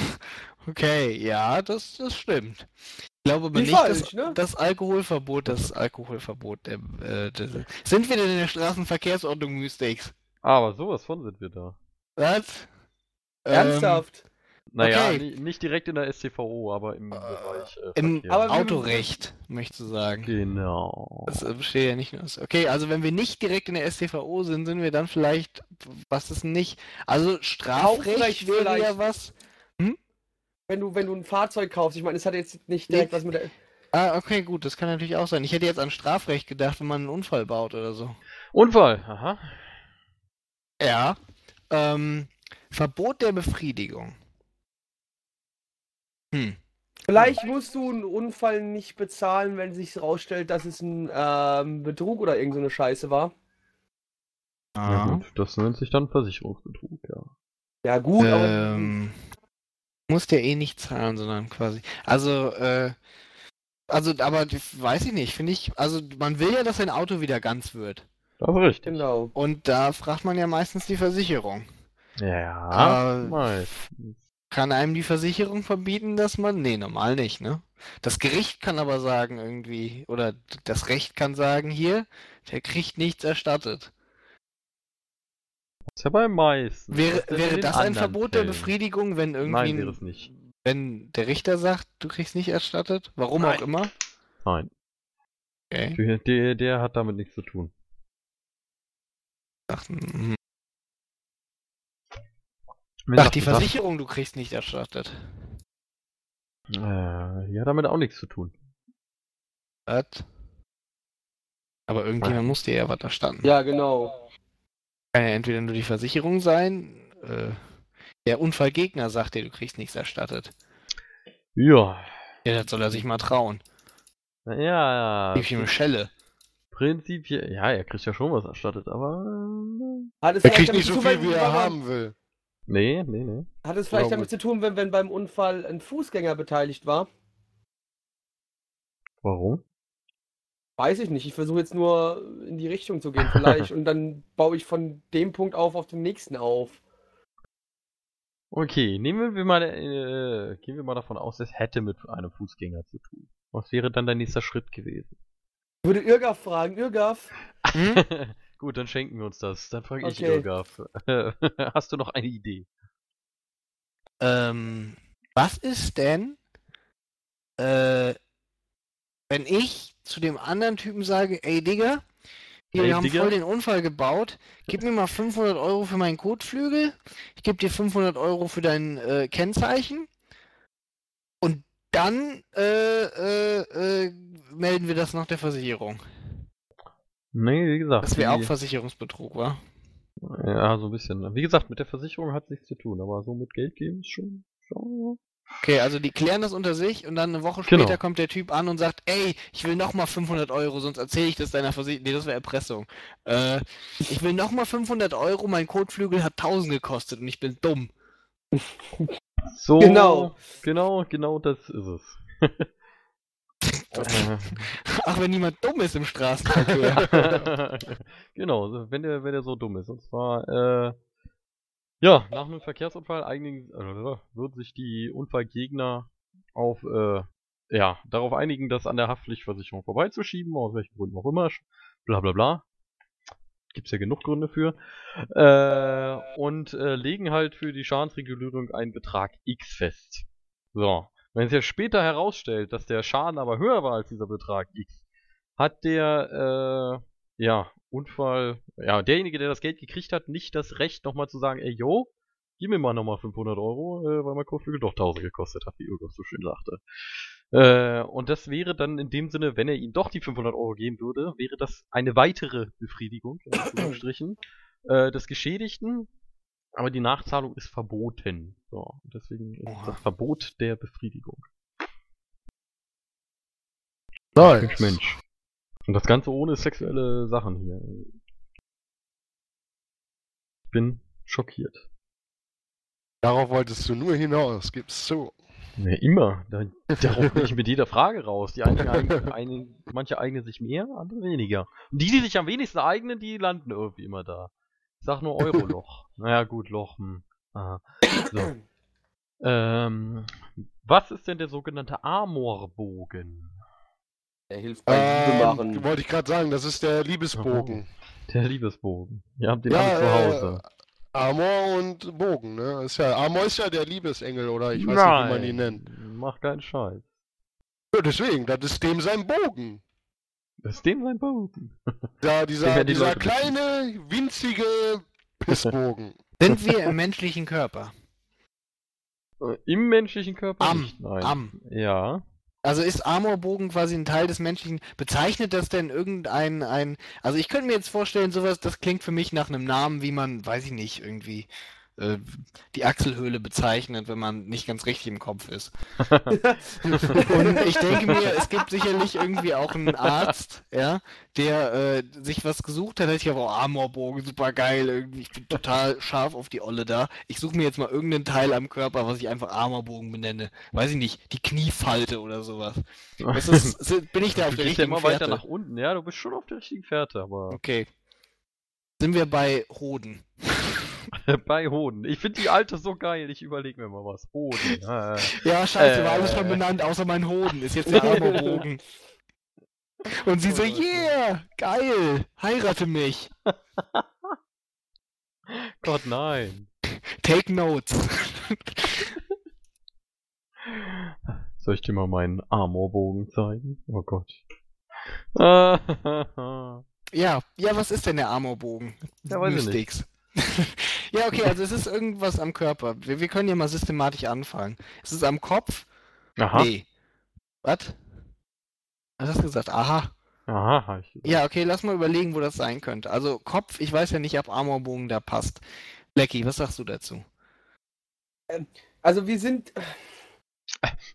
Okay, ja, das, das stimmt. Ich glaube aber Nicht falsch, dass ne? das Alkoholverbot, das Alkoholverbot, der, äh, das, sind wir denn in der Straßenverkehrsordnung Mystics? Aber sowas von sind wir da. Was? Ähm, Ernsthaft? Naja, Okay. ni- nicht direkt in der STVO, aber im Bereich äh, Im. Aber Autorecht, möchte ich sagen. Genau. Das äh, besteht ja nicht nur aus. Okay, also wenn wir nicht direkt in der StVO sind, sind wir dann vielleicht, was ist denn nicht? Also Strafrecht wäre ja vielleicht. was. Wenn du, wenn du ein Fahrzeug kaufst, ich meine, es hat jetzt nicht direkt Nee. was mit der. Ah, okay, gut, das kann natürlich auch sein. Ich hätte jetzt an Strafrecht gedacht, wenn man einen Unfall baut oder so. Unfall, aha. Ja. Ähm, Verbot der Befriedigung. Hm. Vielleicht musst du einen Unfall nicht bezahlen, wenn sich rausstellt, dass es ein ähm, Betrug oder irgend so eine Scheiße war. Ja gut, das nennt sich dann Versicherungsbetrug, ja. Ja, gut, aber. Ähm, musst ja eh nicht zahlen, sondern quasi. Also, äh, also, aber weiß ich nicht, finde ich, also man will ja, dass ein Auto wieder ganz wird. Das ist richtig. Genau. Und da fragt man ja meistens die Versicherung. Ja, Äh, meistens. Kann einem die Versicherung verbieten, dass man. Nee, normal nicht, ne? Das Gericht kann aber sagen, irgendwie, oder das Recht kann sagen, hier, der kriegt nichts erstattet. ist ja bei meisten. Wäre, in wäre das ein Verbot der Fällen? Befriedigung, wenn irgendwie. Nein, ein- wäre es nicht. Wenn der Richter sagt, du kriegst nicht erstattet? Warum Nein. auch immer? Nein. Okay. Der, der, der hat damit nichts zu tun. Ach, mhm. Wenn Ach, die Versicherung, du kriegst nicht erstattet. Äh, die hat damit auch nichts zu tun. Was? Aber irgendjemand muss dir ja was erstatten. Ja, genau. Kann ja entweder nur die Versicherung sein, äh, der Unfallgegner sagt dir, du kriegst nichts erstattet. Ja. Ja, das soll er sich mal trauen. Ja, ja. Gib ich ihm eine Schelle. Prinzipiell, ja, er kriegt ja schon was erstattet, aber. äh, Hat es Er kriegt nicht so viel, wie er haben will. Nee, nee, nee. Hat es vielleicht damit zu tun, wenn, wenn beim Unfall ein Fußgänger beteiligt war? Warum? Weiß ich nicht. Ich versuche jetzt nur in die Richtung zu gehen, vielleicht. und dann baue ich von dem Punkt auf auf den nächsten auf. Okay, nehmen wir mal, äh, gehen wir mal davon aus, es hätte mit einem Fußgänger zu tun. Was wäre dann der nächste Schritt gewesen? Ich würde Irgaf fragen. Irgaf, Gut, dann schenken wir uns das. Dann frage ich Okay. Irgaf. Hast du noch eine Idee? Ähm, was ist denn, äh, wenn ich zu dem anderen Typen sage, ey Digga, wir haben Digga? voll den Unfall gebaut, gib mir mal 500 Euro für meinen Kotflügel, ich gebe dir 500 Euro für dein äh, Kennzeichen und dann äh, äh, äh, melden wir das nach der Versicherung. Nee, wie gesagt. Das wäre auch Versicherungsbetrug, wa? Ja, so ein bisschen. Wie gesagt, mit der Versicherung hat nichts zu tun, aber so mit Geld geben ist schon. schon Okay, also die klären das unter sich und dann eine Woche später Genau. kommt der Typ an und sagt, ey, ich will nochmal 500 Euro, sonst erzähle ich das deiner Versicherung. Nee, das wäre Erpressung. Äh, ich will nochmal 500 Euro, mein Kotflügel hat 1000 gekostet und ich bin dumm. so. Genau. Genau, genau das ist es. Ach, wenn niemand dumm ist im Straßenverkehr. genau, wenn der, wenn der so dumm ist. Und zwar, äh, ja, nach einem Verkehrsunfall einigen, äh, würden sich die Unfallgegner auf äh, ja, darauf einigen, das an der Haftpflichtversicherung vorbeizuschieben, aus welchen Gründen auch immer. Bla bla bla. Gibt's ja genug Gründe für. Äh, und äh, legen halt für die Schadensregulierung einen Betrag X fest. So. Wenn es ja später herausstellt, dass der Schaden aber höher war als dieser Betrag X, hat der, äh, ja, Unfall, ja, derjenige, der das Geld gekriegt hat, nicht das Recht, nochmal zu sagen, ey, yo, gib mir mal nochmal 500 Euro, äh, weil mein Kotflügel doch 1000 gekostet hat, wie Ulrich so schön sagte. Äh, und das wäre dann in dem Sinne, wenn er ihm doch die 500 Euro geben würde, wäre das eine weitere Befriedigung, in Anführungsstrichen, äh, des Geschädigten, aber die Nachzahlung ist verboten. So, deswegen ist Oha. das Verbot der Befriedigung. Nice. Mensch, Mensch. Und das Ganze ohne sexuelle Sachen hier. Ich bin schockiert. Darauf wolltest du nur hinaus, gib's zu. Ja, immer. Da, darauf bin ich mit jeder Frage raus. Die einen, einen, einen, manche eignen sich mehr, andere weniger. Und die, die sich am wenigsten eignen, die landen irgendwie immer da. Ich sag nur Euroloch. naja, gut, Loch. Hm. Aha. So. Ähm, was ist denn der sogenannte Amorbogen? Er hilft beim Liebe machen. Ähm, wollte ich gerade sagen, das ist der Liebesbogen. Der Liebesbogen. Ihr habt den Ja, alle zu Hause. Äh, Amor und Bogen, ne? Ist ja, Amor ist ja der Liebesengel, oder ich weiß nicht, wie man ihn nennt. Mach keinen Scheiß. Ja, deswegen, das ist dem sein Bogen. Das ist dem sein Bogen. Da, Dem dieser, die dieser Leute kleine, winzige Pissbogen. Sind wir im menschlichen Körper? Äh, Im menschlichen Körper Am, nicht, nein. am. Ja. Also ist Amorbogen quasi ein Teil des menschlichen. Bezeichnet das denn irgendein ein. Also ich könnte mir jetzt vorstellen, sowas, das klingt für mich nach einem Namen, wie man, weiß ich nicht, irgendwie äh, die Achselhöhle bezeichnet, wenn man nicht ganz richtig im Kopf ist. Und ich denke mir, es gibt sicherlich irgendwie auch einen Arzt, ja, der äh, sich was gesucht hat. Da ich oh, Amorbogen, super geil, irgendwie, ich bin total scharf auf die Olle da. Ich suche mir jetzt mal irgendeinen Teil am Körper, was ich einfach Amorbogen benenne. Weiß ich nicht, die Kniefalte oder sowas. Das ist, sind- bin ich da auf der ja richtigen immer weiter Fährte? nach unten. Ja, du bist schon auf der richtigen Fährte, aber Okay. Sind wir bei Hoden? bei Hoden. Ich finde die alte so geil. Ich überlege mir mal was. Hoden. Äh. Ja, scheiße, war Äh. alles schon benannt, außer mein Hoden. Ist jetzt der Amorbogen. Und sie so, yeah, geil, heirate mich. Gott, nein. Take notes. Soll ich dir mal meinen Amorbogen zeigen? Oh Gott. Ja, ja, was ist denn der Amorbogen? Ja, weiß. Mystics. ja, okay, also es ist irgendwas am Körper. Wir, wir können ja mal systematisch anfangen. Es ist am Kopf? Aha. Nee. Was? Was hast du gesagt? Aha. Aha, hab ich gesagt. Ja, okay, lass mal überlegen, wo das sein könnte. Also Kopf, ich weiß ja nicht, ob Amorbogen da passt. Lecky, was sagst du dazu? Also wir sind.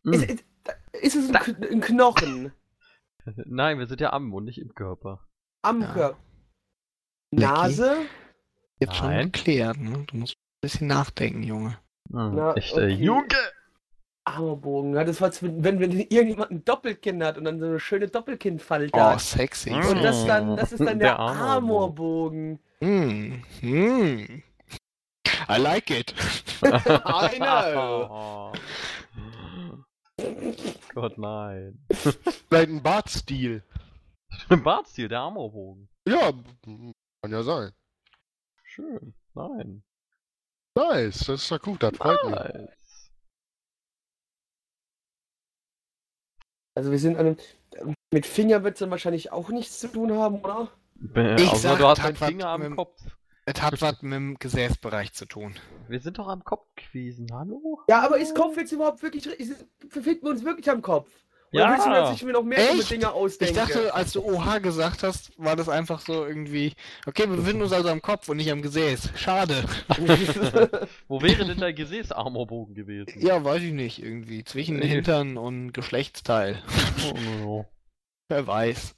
Hm. Ist, ist, ist es ein, ein Knochen? Nein, wir sind ja am und nicht im Körper. Am Ja. Körper? Lecky? Nase? Jetzt schon geklärt, ne? Du musst ein bisschen nachdenken, Junge. Hm, Na, Echter okay. Junge! Armerbogen. Ja, das war, wenn, wenn irgendjemand ein Doppelkinn hat und dann so eine schöne Doppelkinnfalte Oh, hat. sexy. Mm. Und das dann, das ist dann der, Der Amorbogen. Amorbogen. Mm. Mm. I like it. I know. Gott, nein. Vielleicht ein Bartstil. Bartstil, der Amorbogen. Ja, kann ja sein. Schön. Nein. Nice, das ist doch gut, das freut mich. Nice. Also wir sind an einem, mit Finger wird es dann wahrscheinlich auch nichts zu tun haben, oder? Ich Außer sag, du hast einen Finger am mit Kopf. Es hat was mit dem Gesäßbereich zu tun. Wir sind doch am Kopf gewesen, hallo? Ja, aber ist Kopf jetzt überhaupt wirklich, ist, befinden wir uns wirklich am Kopf? Oder Ja. willst du, dass ich mir noch mehr Echt? dumme Dinge Ich ausdenke? dachte, als du OH gesagt hast, war das einfach so irgendwie. Okay, wir befinden uns also am Kopf und nicht am Gesäß. Schade. Wo wäre denn dein Gesäß-Amorbogen gewesen? Ja, weiß ich nicht, irgendwie. Zwischen Hintern und Geschlechtsteil. Oh, no. Wer weiß.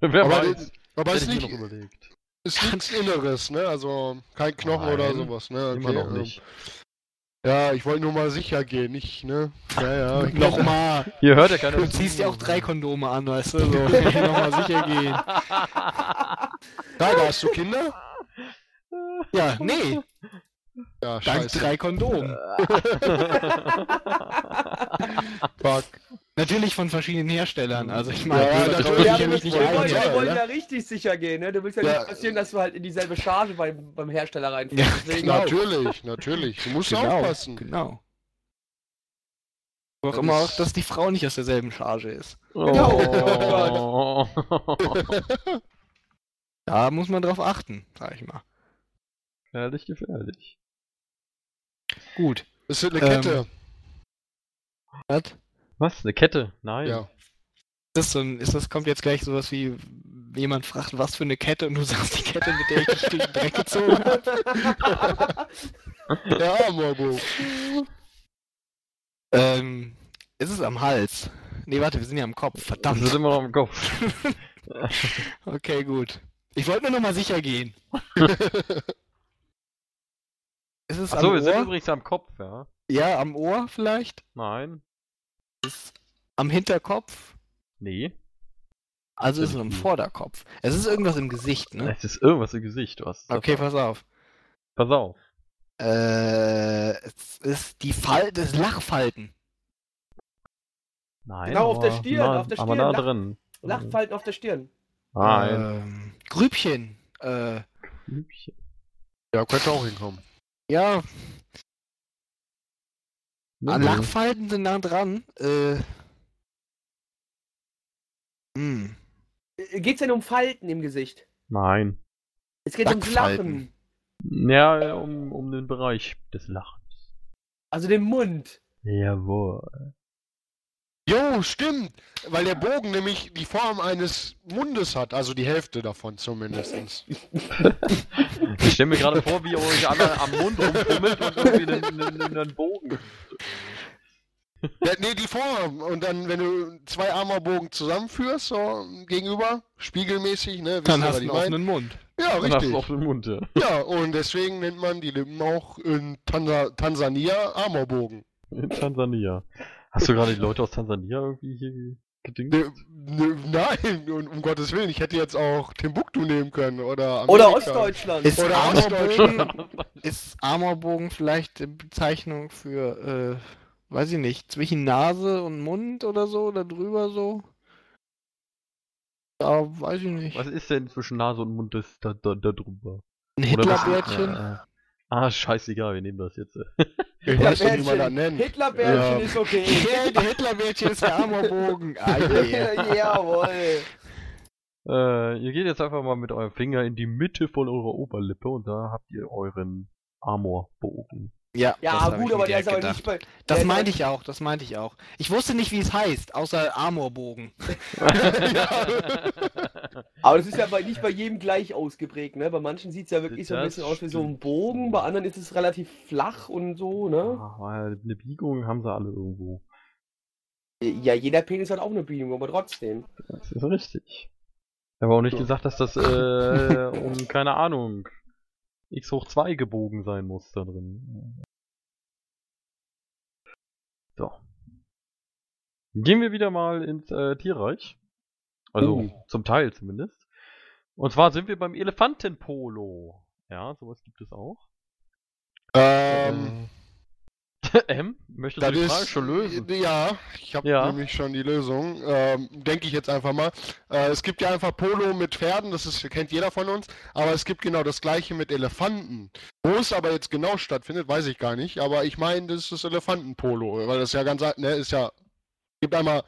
Wer Aber, weiß. aber Hätte ist, ich mir noch nicht, überlegt. ist nichts Inneres, ne? Also kein Knochen oder Nein, sowas, ne? Immer Okay, noch ähm, nicht. Ja, ich wollte nur mal sicher gehen, nicht, ne? Ja, ja. Nochmal. Hier hört ja keiner Du ziehst ja auch drei Kondome an, weißt du? So, nochmal sicher gehen. Frage, hast du Kinder? Ja, nee. Ja, Dank scheiße. drei Kondomen. Fuck. Natürlich von verschiedenen Herstellern. Also ich meine, Ja, Ja, ich du, ja willst, nicht wir wollen, ja, wir wollen ja richtig sicher gehen, ne? Du willst ja, Ja. nicht passieren, dass du halt in dieselbe Charge beim, beim Hersteller reinfällst. Ja, genau. Natürlich, natürlich. Du musst aufpassen. Genau. Wo auch Das immer auch, dass die Frau nicht aus derselben Charge ist. Genau. Oh. Da muss man drauf achten, sag ich mal. gefährlich, gefährlich. Gut. Das ist eine Ähm, Kette. Was? Was? Eine Kette? Nein. ja. Das so ein, ist das kommt jetzt gleich sowas wie jemand fragt, was für eine Kette und du sagst die Kette, mit der ich dich durch den Dreck gezogen habe. Der Amorbo. Ähm, ist es am Hals? Nee, warte, wir sind ja am Kopf. Verdammt. ist immer noch im Kopf. Okay, gut. Ich wollte nur noch mal sicher gehen. Ist es Achso, am wir sind Ohr? übrigens am Kopf, ja. Ja, am Ohr vielleicht? Nein. Am Hinterkopf? Nee. Also ist es am. Vorderkopf. Es ist irgendwas im Gesicht, ne? Es ist irgendwas im Gesicht, du hast. Okay, pass auf. Pass auf. Äh, es ist die Fall des Lachfalten. Nein. Genau, auf der aber Stirn, nah- auf der Aber Stirn, nah Lach- drin. Lachfalten auf der Stirn. Nein. Ähm, Grübchen. Äh, Blümchen. Ja, könnte auch hinkommen. Ja, Nee, Lachfalten sind nah dran. Äh, hm. Äh, Geht's denn um Falten im Gesicht? Nein. Es geht ums. Lachen. Ja, um, um den Bereich des Lachens. Also den Mund. Jawohl. Jo, stimmt. Weil der Bogen nämlich die Form eines Mundes hat, also die Hälfte davon zumindest. Ich stelle mir gerade vor, wie ihr euch alle am Mund rumfummelt und irgendwie einen, einen, einen Bogen. Ja, nee, die Form. Und dann, wenn du zwei Armerbogen zusammenführst, so gegenüber, spiegelmäßig, ne? wisst Dann hast du einen offenen Mund. Ja, Dann hast richtig. du auf den Mund, ja. Ja, und deswegen nennt man die Lippen auch in Tansa Tansania Amorbogen. In Tansania. Hast du gerade die Leute aus Tansania irgendwie hier gedingt? Ne, ne, nein, und um Gottes Willen, ich hätte jetzt auch Timbuktu nehmen können oder Oder Amerika. Ostdeutschland. Ist Oder Armorbogen, ist Armorbogen vielleicht eine Bezeichnung für, äh, weiß ich nicht, zwischen Nase und Mund oder so, oder drüber so? Ja, weiß ich nicht. Was ist denn zwischen Nase und Mund das, da, da, da drüber? Ein Oder Hitlerbärtchen? Ah, scheißegal, wir nehmen das jetzt. Ich weiß nicht, wie man das nennt. Hitlerbärchen Ja. ist okay. Ja, der Hitlerbärtchen ist der Armorbogen. Ah, yeah. Jawohl. Äh, ihr geht jetzt einfach mal mit eurem Finger in die Mitte von eurer Oberlippe und da habt ihr euren Armorbogen. Ja, das Ja, gut, ich aber der ist aber gedacht. nicht bei. Das der- meinte ich auch, das meinte ich auch. Ich wusste nicht, wie es heißt, außer Armorbogen. Aber das ist ja bei, nicht bei jedem gleich ausgeprägt, ne? Bei manchen sieht es ja wirklich so ein Das bisschen aus wie so ein. Bogen, bei anderen ist es relativ flach und so, ne? Ah, weil eine Biegung haben sie alle irgendwo. Ja, jeder Penis hat auch eine Biegung, aber trotzdem. Das ist richtig. Ich habe auch nicht gesagt, dass das äh, um, keine Ahnung, x hoch 2 gebogen sein muss da drin. So. Gehen wir wieder mal ins äh, Tierreich. Also, Oh. zum Teil zumindest. Und zwar sind wir beim Elefantenpolo. Ja, sowas gibt es auch. Ähm, M, möchtest du das die Frage ist, schon lösen? Ja, ich habe Ja. nämlich schon die Lösung. Ähm, Denke ich jetzt einfach mal. Äh, es gibt ja einfach Polo mit Pferden, das ist, kennt jeder von uns, aber es gibt genau das gleiche mit Elefanten. Wo es aber jetzt genau stattfindet, weiß ich gar nicht, aber ich meine, das ist das Elefantenpolo, weil das ja ganz, ne, ist ja, gibt einmal,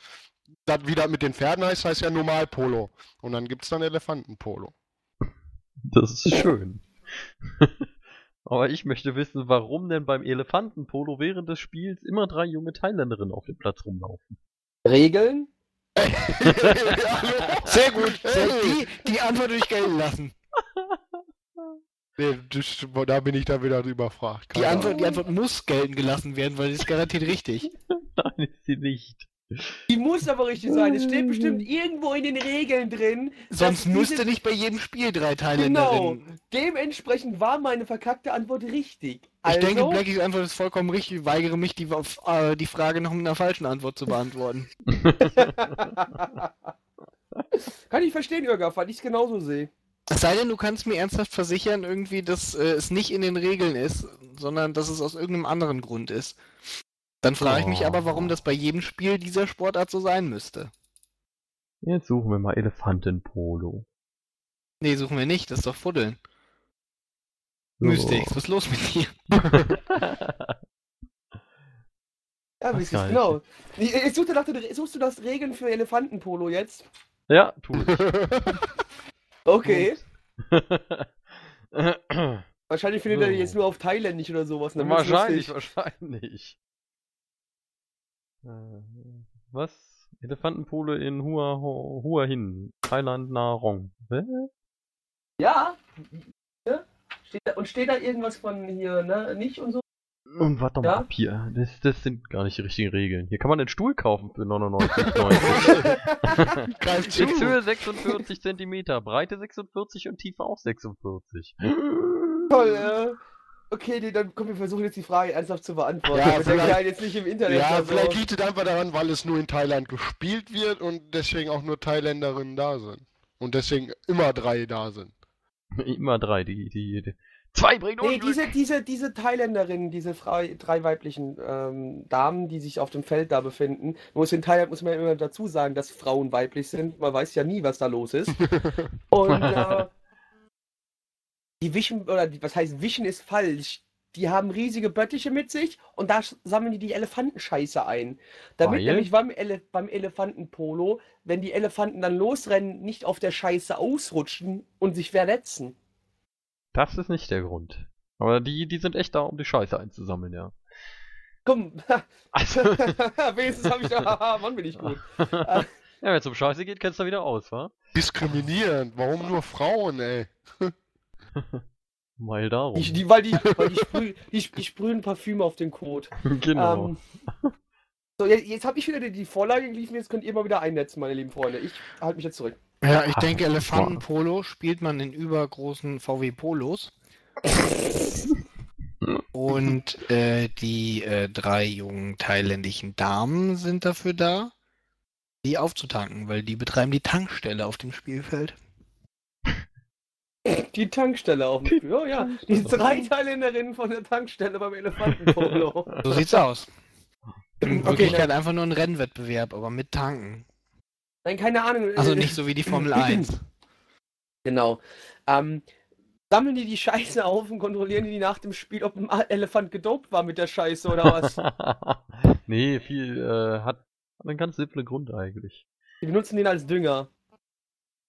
das wieder mit den Pferden heißt, heißt ja Normalpolo. Und dann gibt es dann Elefantenpolo. Das ist schön. Aber ich möchte wissen, warum denn beim Elefantenpolo während des Spiels immer drei junge Thailänderinnen auf dem Platz rumlaufen. Regeln? Sehr gut. Sehr, die, die Antwort durch gelten lassen. Nee, das, da bin ich da wieder überfragt. Die Antwort, die Antwort muss gelten gelassen werden, weil sie ist garantiert richtig. Nein, ist sie nicht. Die muss aber richtig sein. Es steht bestimmt irgendwo in den Regeln drin. Sonst müsste nicht bei jedem Spiel drei Genau. Thailänderinnen. Dementsprechend war meine verkackte Antwort richtig. Ich Also, denke, Blackies Antwort ist vollkommen richtig. Ich weigere mich, die, auf, äh, die Frage noch mit einer falschen Antwort zu beantworten. Kann ich verstehen, Irgaf, weil ich es genauso sehe. Es sei denn, du kannst mir ernsthaft versichern, irgendwie, dass äh, es nicht in den Regeln ist, sondern dass es aus irgendeinem anderen Grund ist. Dann frage ich mich Oh. aber, warum das bei jedem Spiel dieser Sportart so sein müsste. Jetzt suchen wir mal Elefantenpolo. Nee, suchen wir nicht, das ist doch Fuddeln. So. Mystics, was ist los mit dir? Ja, Ach, wie ist geil. genau. Ich, ich suchte nach den, suchst du das Regeln für Elefantenpolo jetzt? ja, tu ich. Okay. Wahrscheinlich findet So. er jetzt nur auf Thailändisch oder sowas. wahrscheinlich, wahrscheinlich. Äh, Was? Elefantenpolo in Hua, Ho- Hua Hin, Thailand, Narong. Hä? Ja. ja. Steht da, und steht da irgendwas von hier, ne? Nicht und so? Und warte doch mal Ja? ab hier. Das, das sind gar nicht die richtigen Regeln. Hier kann man einen Stuhl kaufen für 99,90. Greif zu. X-Höhe 46 cm, Breite 46 und Tiefe auch 46. Toll, äh. Okay, nee, dann komm, wir versuchen jetzt die Frage ernsthaft zu beantworten. Ja, der Kleine jetzt nicht im Internet Ja, vielleicht liegt es einfach daran, weil es nur in Thailand gespielt wird und deswegen auch nur Thailänderinnen da sind. Und deswegen immer drei da sind. Immer drei, die, die, die. Zwei bringen Nee, Unglück. diese, diese, diese Thailänderinnen, diese Frau, drei weiblichen ähm, Damen, die sich auf dem Feld da befinden. Muss in Thailand muss man ja immer dazu sagen, dass Frauen weiblich sind. Man weiß ja nie, was da los ist. Und äh, die wischen, oder die, was heißt wischen ist falsch. Die haben riesige Böttiche mit sich und da sammeln die die Elefantenscheiße ein. Damit Weil? nämlich beim, Ele beim Elefantenpolo, wenn die Elefanten dann losrennen, nicht auf der Scheiße ausrutschen und sich verletzen. Das ist nicht der Grund. Aber die, die sind echt da, um die Scheiße einzusammeln, ja. Komm, Also, wenigstens habe ich da, haha, Mann, bin ich gut. ja, wenn es um Scheiße geht, kennst du wieder aus, wa? Diskriminierend. Warum nur Frauen, ey? Mal darum. Die, die, weil die, weil die, sprüh, die, die sprühen Parfüm auf den Kot. genau. Ähm, so, jetzt, jetzt habe ich wieder die, die Vorlage geliefert, jetzt könnt ihr mal wieder einnetzen, meine lieben Freunde. Ich halte mich jetzt zurück. Ja, ich denke, Elefantenpolo spielt man in übergroßen VW Polos. Und äh, die äh, drei jungen thailändischen Damen sind dafür da, die aufzutanken, weil die betreiben die Tankstelle auf dem Spielfeld. Die Tankstelle auf dem Spiel. Oh ja, die drei Thailänderinnen von der Tankstelle beim Elefantenpolo. So sieht's aus. In Okay, Wirklichkeit dann, einfach nur ein Rennwettbewerb, aber mit Tanken. nein, keine Ahnung. Also nicht so wie die Formel 1. Genau. Ähm, sammeln die die Scheiße auf und kontrollieren die nach dem Spiel, ob ein Elefant gedopt war mit der Scheiße oder was? nee, viel, äh, hat, hat einen ganz simplen Grund eigentlich. Die benutzen den als Dünger.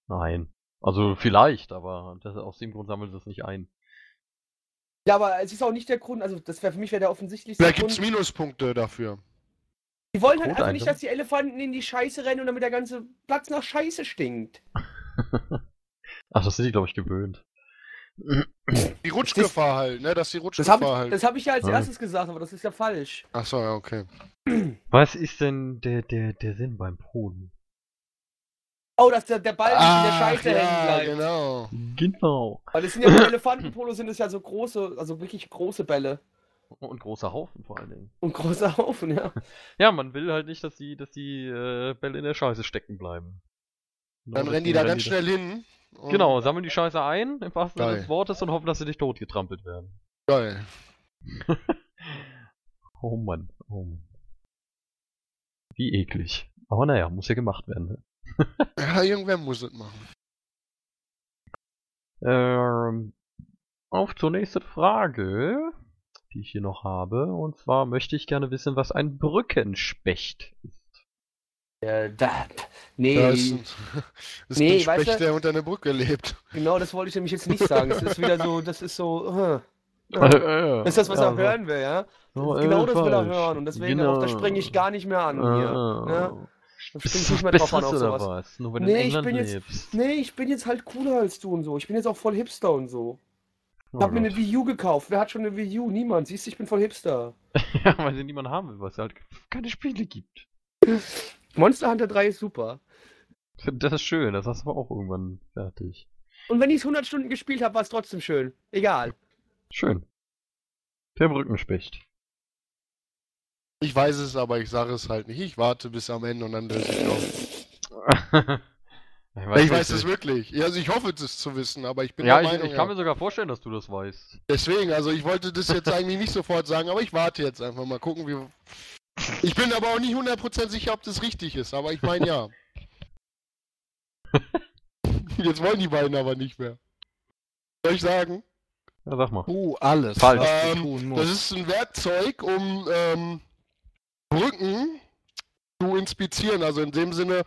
Nein. Also vielleicht, aber das, aus dem Grund sammeln sie es nicht ein. Ja, aber es ist auch nicht der Grund, also das wäre für mich wäre der offensichtlichste Vielleicht gibt's Grund. Minuspunkte dafür. Die wollen halt einfach nicht, dass die Elefanten in die Scheiße rennen und damit der ganze Platz nach Scheiße stinkt. Ach, das sind die, glaube ich, gewöhnt. Die Rutschgefahr halt, ne? Dass die Das Rutschgefahr habe ich, halt. das hab ich ja als Ah. erstes gesagt, aber das ist ja falsch. Achso, ja, okay. Was ist denn der, der, der Sinn beim Polen? Oh, dass der, der Ball in der Scheiße hängen ja, bleibt. genau. Genau. Weil das sind ja bei Elefantenpolo sind es ja so große, also wirklich große Bälle. Und großer Haufen vor allen Dingen. Und großer Haufen, ja. Ja, man will halt nicht, dass die, dass die äh, Bälle in der Scheiße stecken bleiben. Genau Dann rennen die da ganz schnell hin. Genau, sammeln die Scheiße ein, im wahrsten Sinne des Wortes, und hoffen, dass sie nicht totgetrampelt werden. Geil. oh Mann, oh Mann. Wie eklig. Aber naja, muss ja gemacht werden. Ne? Ja, irgendwer muss es machen. Ähm, auf zur nächsten Frage, die ich hier noch habe. Und zwar möchte ich gerne wissen, was ein Brückenspecht ist. Ja, da, nee, Da ist ein, das Nee, ist ein weißt Specht, du- der unter einer Brücke lebt. genau das wollte ich nämlich jetzt nicht sagen. Es ist wieder so, das ist so, äh, das ist das, was Ja, er hören will, ja. Das genau äh, das will er hören und deswegen Genau. auch, da springe ich gar nicht mehr an hier. Äh, Ne? Da springe ich Bist nicht du mehr drauf an auf sowas. was? Nur du Nee, in ich England bin jetzt- lebst. Nee, ich bin jetzt halt cooler als du und so. Ich bin jetzt auch voll Hipster und so. Ich Oh hab mir eine. Wii U gekauft. Wer hat schon eine Wii U? Niemand. Siehst du, ich bin voll Hipster. ja, weil sie niemand haben will, weil es halt keine Spiele gibt. Monster Hunter 3 ist super. Das ist schön, das hast du aber auch irgendwann fertig. Und wenn ich es 100 Stunden gespielt habe, war es trotzdem schön. Egal. Schön. Der Brückenspecht. Ich weiß es, aber ich sage es halt nicht. Ich warte bis am Ende und dann löse ich auf. ich Ich weiß es wirklich. Also ich hoffe es zu wissen, aber ich bin Ja, der ich, Meinung, ich kann ja. mir sogar vorstellen, dass du das weißt. Deswegen, also ich wollte das jetzt eigentlich nicht sofort sagen, aber ich warte jetzt einfach mal gucken, wie Ich bin aber auch nicht 100% sicher, ob das richtig ist, aber ich meine ja. Jetzt wollen die beiden aber nicht mehr. Soll ich sagen? Ja, sag mal. Uh, alles, Falsch. Ähm, Das ist ein Werkzeug, um ähm, Brücken zu inspizieren. Also in dem Sinne,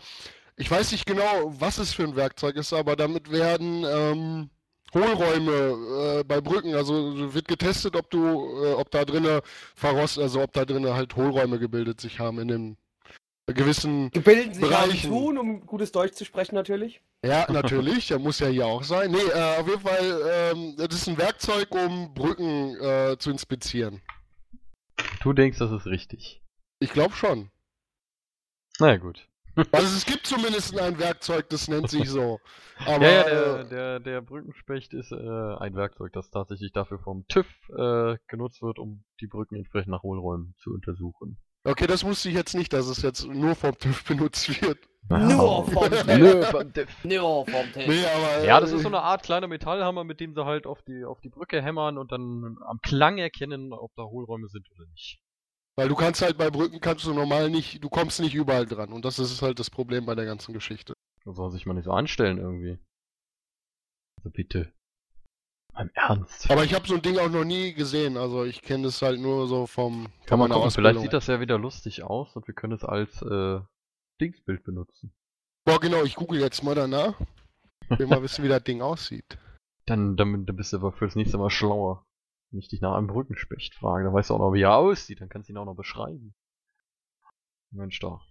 ich weiß nicht genau, was es für ein Werkzeug ist, aber damit werden ähm, Hohlräume äh, bei Brücken, also wird getestet, ob du, äh, ob da drinne verrost, also ob da drinne halt Hohlräume gebildet sich haben in den gewissen. Gebilden sich auch Bereichen. tun, um gutes Deutsch zu sprechen natürlich. Ja, natürlich, der muss ja hier auch sein. Nee, äh, auf jeden Fall, ähm, das ist ein Werkzeug, um Brücken äh, zu inspizieren. Du denkst, das ist richtig. Ich glaube schon. Naja, gut. Also es gibt zumindest ein Werkzeug, das nennt sich so. Aber ja, ja, der, äh, der, der Brückenspecht ist äh, ein Werkzeug, das tatsächlich dafür vom TÜV äh, genutzt wird, um die Brücken entsprechend nach Hohlräumen zu untersuchen. okay, das wusste ich jetzt nicht, dass es jetzt nur vom TÜV benutzt wird. Nur vom TÜV. Nö, vom TÜV. Nur vom Tisch. Nee, aber Ja, das ist äh, so eine Art kleiner Metallhammer, mit dem sie halt auf die, auf die Brücke hämmern und dann am Klang erkennen, ob da Hohlräume sind oder nicht. Weil du kannst halt bei Brücken kannst du normal nicht, du kommst nicht überall dran und das ist halt das Problem bei der ganzen Geschichte. Da soll sich mal nicht so anstellen irgendwie. Also bitte. Im Ernst. Aber ich habe so ein Ding auch noch nie gesehen, also ich kenne das halt nur so vom Kann man gucken, vielleicht Ausbildung. sieht das ja wieder lustig aus und wir können es als äh, Dingsbild benutzen. Boah, genau, ich google jetzt mal danach. Ich will mal wissen, wie das Ding aussieht. Dann, dann, dann bist du aber fürs nächste Mal schlauer. Wenn ich dich nach einem Brückenspecht frage, dann weißt du auch noch, wie er aussieht, dann kannst du ihn auch noch beschreiben. Mensch doch.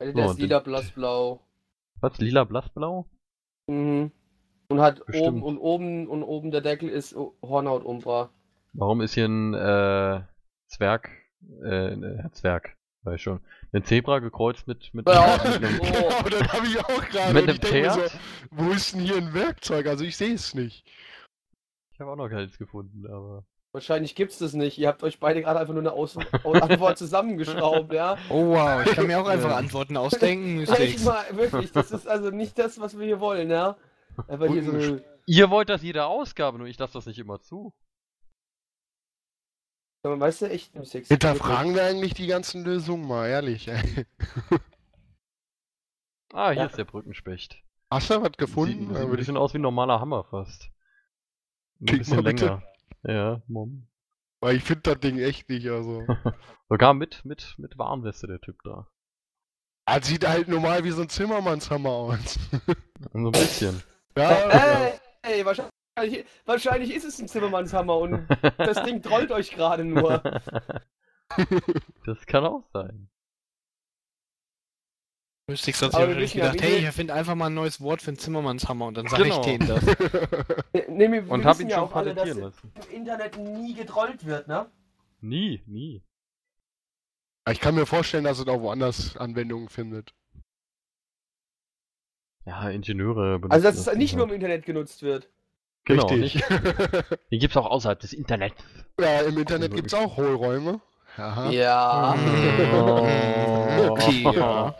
Der So, ist lila, blass, blau. Was? Lila, blassblau? Mhm. Und hat Bestimmt. oben und oben und oben der Deckel ist Hornhautumbra. Warum ist hier ein äh, Zwerg, äh, äh, Zwerg, weiß schon, ein Zebra gekreuzt mit, mit, Ja. mit einem, Oh. genau, das habe ich auch gerade. mit einem Pferd? so, wo ist denn hier ein Werkzeug? Also ich sehe es nicht. Ich habe auch noch keins gefunden, aber. Wahrscheinlich gibt's das nicht. Ihr habt euch beide gerade einfach nur eine Aus Antwort zusammengeschraubt, ja? Oh wow, ich kann mir auch einfach. Antworten ausdenken. Echt mal, wirklich, das ist also nicht das, was wir hier wollen, ja? Einfach hier so eine, Ihr wollt das jede Ausgabe, nur ich lasse das nicht immer zu. weißt du, echt Sex. Hinterfragen wir eigentlich die ganzen Lösungen mal, ehrlich. Ey. Ah, hier Ja. ist der Brückenspecht. Hast du was Sieht, gefunden? sieht Dann ein würde ich- bisschen aus wie ein normaler Hammer fast. Ein bisschen mal bitte. länger. Ja, Mom. Weil ich finde das Ding echt nicht, also. Sogar mit, mit, mit Warnweste der Typ da. Das sieht halt normal wie so ein Zimmermannshammer aus. So ein bisschen. ja, Ey, ey, wahrscheinlich, wahrscheinlich ist es ein Zimmermannshammer und das Ding trollt euch gerade nur. das kann auch sein. Mistakes hat sich Aber wahrscheinlich ja, gedacht, hey, ich finde einfach mal ein neues Wort für einen Zimmermannshammer und dann sage Genau. ich denen das. Nee, wir, Und wir hab ihn ja schon auch alle, dass patentieren lassen. im Internet nie getrollt wird, ne? Nie, nie. ich kann mir vorstellen, dass es auch woanders Anwendungen findet. Ja, Ingenieure benutzen Also, dass das es nicht nur im halt. Internet genutzt wird. Genau, Richtig. nicht. Die gibt's auch außerhalb des Internets. ja, im Internet gibt's auch Hohlräume. Aha. Ja. Okay, ja.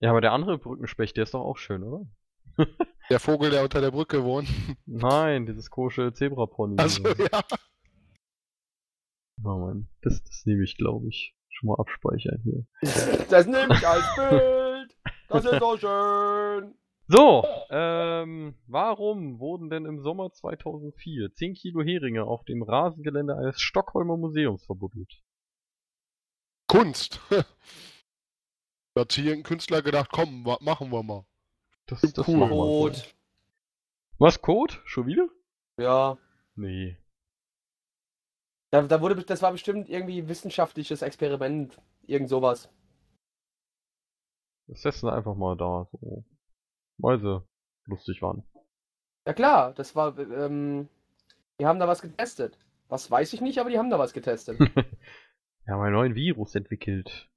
Ja, aber der andere Brückenspecht, der ist doch auch schön, oder? Der Vogel, der unter der Brücke wohnt. Nein, dieses kosche Zebrapony. Also ja. Oh Mann, das, das nehme ich, glaube ich. Schon mal abspeichern hier. Das nehme ich als Bild. Das ist so schön. So, ähm, warum wurden denn im Sommer 2004 10 Kilo Heringe auf dem Rasengelände eines Stockholmer Museums verbuddelt? Kunst. Da hat sich irgendein Künstler gedacht, komm, wa- machen wir mal. Das, das Cool. Rot. Was, Code? Schon wieder? Ja. Nee. Da, da wurde, das war bestimmt irgendwie wissenschaftliches Experiment. Irgend sowas. Das setzen wir einfach mal da, so. Weil sie lustig waren. Ja klar, das war, ähm, die haben da was getestet. Was weiß ich nicht, aber die haben da was getestet. Wir haben einen neuen Virus entwickelt.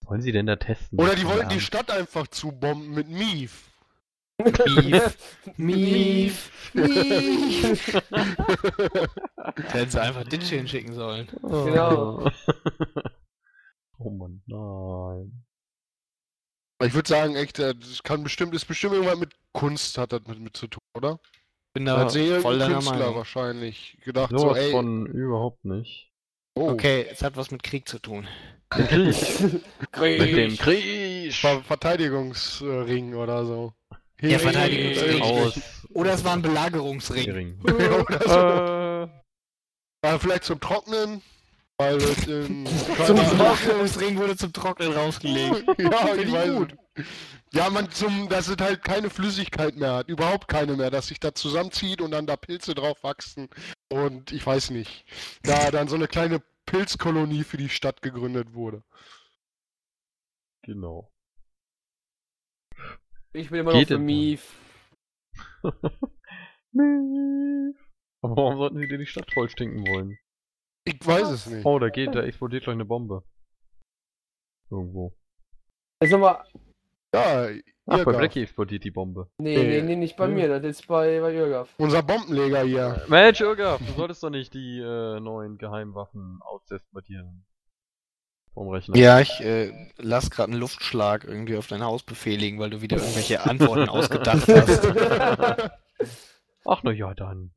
Was wollen sie denn da testen? Oder die Keine wollten die. Stadt einfach zubomben mit Mief. Mief, Mief. Hätten sie einfach Ditch hinschicken sollen. Genau. oh Mann, nein. Ich würde sagen, echt, äh, das kann bestimmt, ist bestimmt irgendwas mit Kunst hat das mit, mit zu tun, oder? Bin da Als voll deiner Künstler Meinung. wahrscheinlich gedacht so, Sowas ey, von überhaupt nicht. oh, Okay, es hat was mit Krieg zu tun. Den Krieg. Mit dem Krieg. Ver Verteidigungsring oder so. Ja, Verteidigungsring. Aus. Oder es war ein Belagerungsring. Ring. oder so. Äh, Äh, vielleicht zum Trocknen, weil es in Zum. Belagerungsring wurde zum Trocknen rausgelegt. Ja, ich ich weiß. gut. Ja, man zum, dass es halt keine Flüssigkeit mehr hat, überhaupt keine mehr, dass sich da zusammenzieht und dann da Pilze drauf wachsen und ich weiß nicht, da dann so eine kleine Pilzkolonie für die Stadt gegründet wurde. genau. Ich bin immer noch Geht für denn? Mief. Aber warum sollten sie dir die Stadt voll stinken wollen? Ich weiß es nicht. Oh, da geht, da explodiert gleich eine Bombe. Irgendwo. Jetzt nochmal. Ja, Ach, bei. Blackie explodiert die Bombe. Nee, Nee. nee, nicht bei Nee. mir, das ist bei, bei Jürgaf. unser Bombenleger hier. Mensch, Irga, du solltest doch nicht die äh, neuen Geheimwaffen dir. Vom Rechner. Ja, ich äh, lass gerade einen Luftschlag irgendwie auf dein Haus befehligen, weil du wieder irgendwelche Antworten ausgedacht hast. Ach na ja, dann.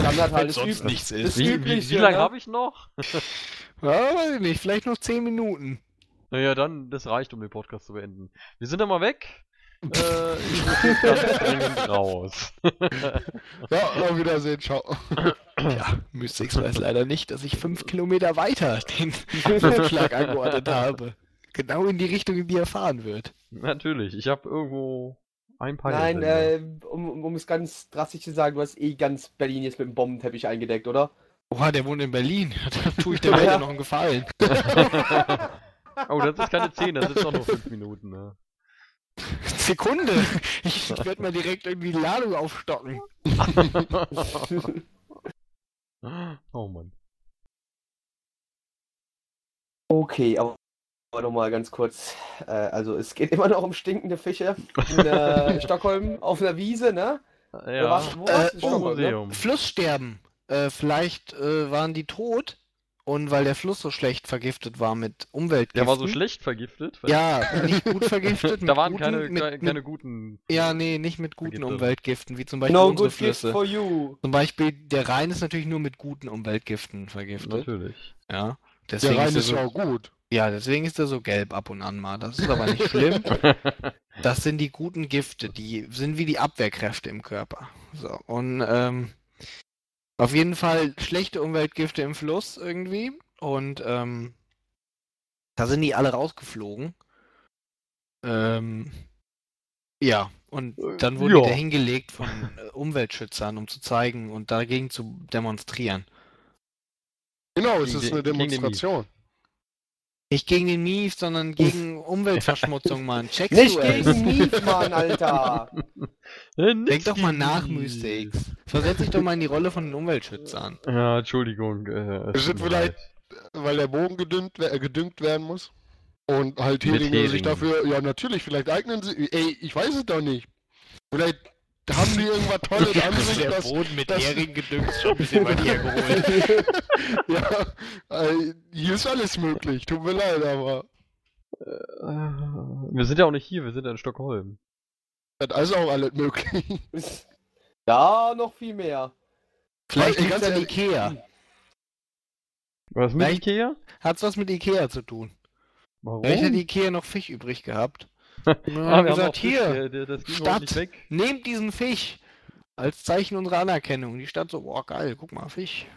Standard halt, sonst nichts ist. Wie, wie, Übliche, wie lange habe ich noch? Ja, weiß ich nicht, vielleicht noch 10 Minuten. Naja, dann, das reicht, um den Podcast zu beenden. Wir sind dann mal weg. Äh, ich muss jetzt ganz dringend raus. Ja, auf Wiedersehen, ciao. Ja, Mystics weiß leider nicht, dass ich 5 Kilometer weiter den Luftschlag angeordnet habe. Genau in die Richtung, in die er fahren wird. Natürlich, ich habe irgendwo ein paar. Nein, äh, um, um- es ganz drastisch zu sagen, du hast eh ganz Berlin jetzt mit dem Bombenteppich eingedeckt, oder? Oha, der wohnt in Berlin. Dann tue ich der Welt ja noch einen Gefallen. oh, das ist keine 10, das ist doch nur 5 Minuten. Ne? Sekunde! Ich werde mal direkt irgendwie die Ladung aufstocken. oh Mann. Okay, aber nochmal ganz kurz. Äh, also es geht immer noch um stinkende Fische in äh, Stockholm auf einer Wiese, ne? Ja, was- wo Äh, Stockholm, ne? Flusssterben. Äh, vielleicht äh, waren die tot und weil der Fluss so schlecht vergiftet war mit Umweltgiften. Der war so schlecht vergiftet. Ja, nicht gut vergiftet. da waren guten, keine, mit, keine, keine guten. Ja, nee, nicht mit guten. Umweltgiften, wie zum Beispiel No unsere good gift Flüsse. for you. Zum Beispiel, der Rhein ist natürlich nur mit guten Umweltgiften vergiftet. Natürlich. Ja. Der Deswegen Rhein ist, er ist so, ja auch gut. Ja, deswegen ist er so gelb ab und an mal. Das ist aber nicht schlimm. Das sind die guten Gifte, die sind wie die Abwehrkräfte im Körper. So, und ähm, auf jeden Fall schlechte Umweltgifte im Fluss irgendwie. Und ähm, da sind die alle rausgeflogen. Ähm, ja, und dann wurden die ja. da hingelegt von äh, Umweltschützern, um zu zeigen und dagegen zu demonstrieren. Genau, es ist eine. Demonstration. Nicht gegen den Mief, sondern gegen Umweltverschmutzung, Mann. Checkst Nicht du es? gegen Mief, Mann, Alter! Denk doch mal nach, Mystics. Versetz dich doch mal in die Rolle von den Umweltschützern. Ja, Entschuldigung. Äh, Es es vielleicht- weil der Bogen gedüngt, wer- äh, gedüngt werden muss. Und halt Heringe sich dafür, ja natürlich, vielleicht eignen sie, ey, ich weiß es doch nicht. Vielleicht haben die irgendwas Tolles an sich, dass, Boden mit das- Hering gedüngt schon ein bisschen weit hergeholt. ja, äh, hier ist alles möglich, tut mir leid, aber Äh, Wir sind ja auch nicht hier, wir sind ja in Stockholm. das ist auch alles möglich. Ja, noch viel mehr. Vielleicht Ey, liegt ganz an Ikea. Was mit Vielleicht- Ikea? Hat's was mit Ikea zu tun. Warum? Vielleicht hat Ikea noch Fisch übrig gehabt. Ah, Und wir haben haben gesagt, Fisch, hier, der, der, Stadt. heute nicht weg. nehmt diesen Fisch. Als Zeichen unserer Anerkennung. Die Stadt so, boah, geil, guck mal, Fisch.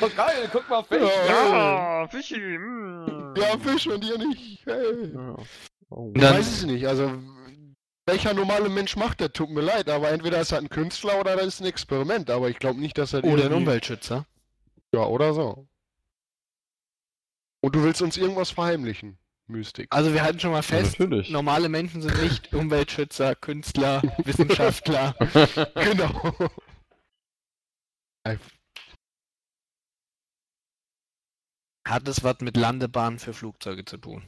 Oh, geil, guck mal, Fisch. Ja, Fischi. Mm. ja, Fisch und ihr nicht. Hey. Ja. Oh. Ich Dann- weiß es nicht, also welcher normale Mensch macht das? Tut mir leid, aber entweder ist das ein Künstler oder das ist ein Experiment, aber ich glaube nicht, dass er Oder ein Umweltschützer. Ja, oder so. Und du willst uns irgendwas verheimlichen, Mystik. Also wir halten schon mal Ja, fest, natürlich. normale Menschen sind nicht Umweltschützer, Künstler, Wissenschaftler. genau. Hat es was mit Landebahnen für Flugzeuge zu tun?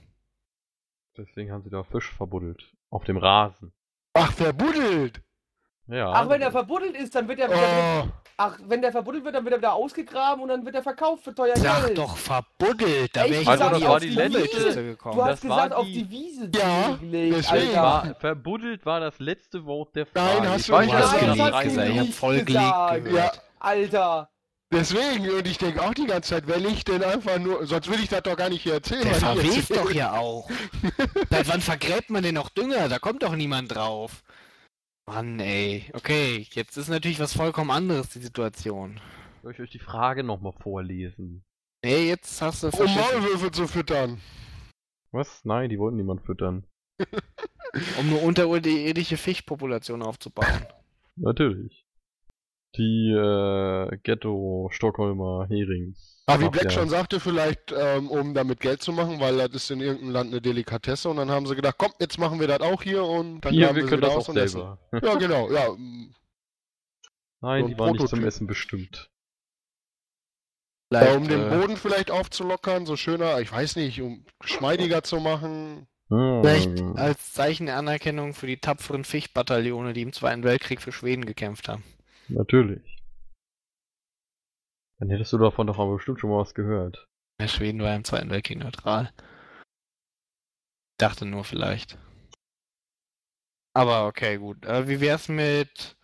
Deswegen haben sie da Fisch verbuddelt. Auf dem Rasen. Ach, verbuddelt! Ja. Ach, wenn er verbuddelt ist, dann wird er wieder. Oh, Ach, wenn der verbuddelt wird, dann wird er wieder ausgegraben und dann wird er verkauft für teuer Sag Geld. doch verbuddelt, da wäre ich Also, das war die die letzte- Du gekommen. Das hast war gesagt, auf die- die Wiese Ja, gelegt, deswegen. War, verbuddelt war das letzte Wort der Frage. Nein, hast Ich du weiß nicht das gelegt, das du ich hab voll gelegt gesagt. gehört. Ja. Alter. deswegen, und ich denke auch die ganze Zeit, wenn ich denn einfach nur, sonst will ich das doch gar nicht hier erzählen. Der erzähle. doch ja auch. Seit wann vergräbt man denn noch Dünger? Da kommt doch niemand drauf. Mann, ey. Okay, jetzt ist natürlich was vollkommen anderes, die Situation. Soll ich euch die Frage nochmal vorlesen? Nee, jetzt hast du Um verschissen. Maulwürfe zu füttern. Was? Nein, die wollten niemand füttern. Um eine unterirdische Fischpopulation aufzubauen. Natürlich. Die äh, Ghetto-Stockholmer Herings. Aber wie. Black schon sagte, vielleicht ähm, um damit Geld zu machen, weil das ist in irgendeinem Land eine Delikatesse und dann haben sie gedacht, komm, jetzt machen wir das auch hier und dann Hier, graben wir sie können wieder das aus auch und essen. selber. Ja, genau, ja. Nein, So die waren nicht zum. Essen bestimmt. ja um den äh, Boden vielleicht aufzulockern, so schöner, ich weiß nicht, um geschmeidiger zu machen. Vielleicht Hm. als Zeichen der Anerkennung für die tapferen Fischbataillone, die im Zweiten Weltkrieg für Schweden gekämpft haben. Natürlich. Dann hättest du davon doch aber bestimmt schon mal was gehört. Ja, Schweden war im Zweiten Weltkrieg neutral. Dachte nur vielleicht. Aber okay, gut. Äh, wie wär's mit.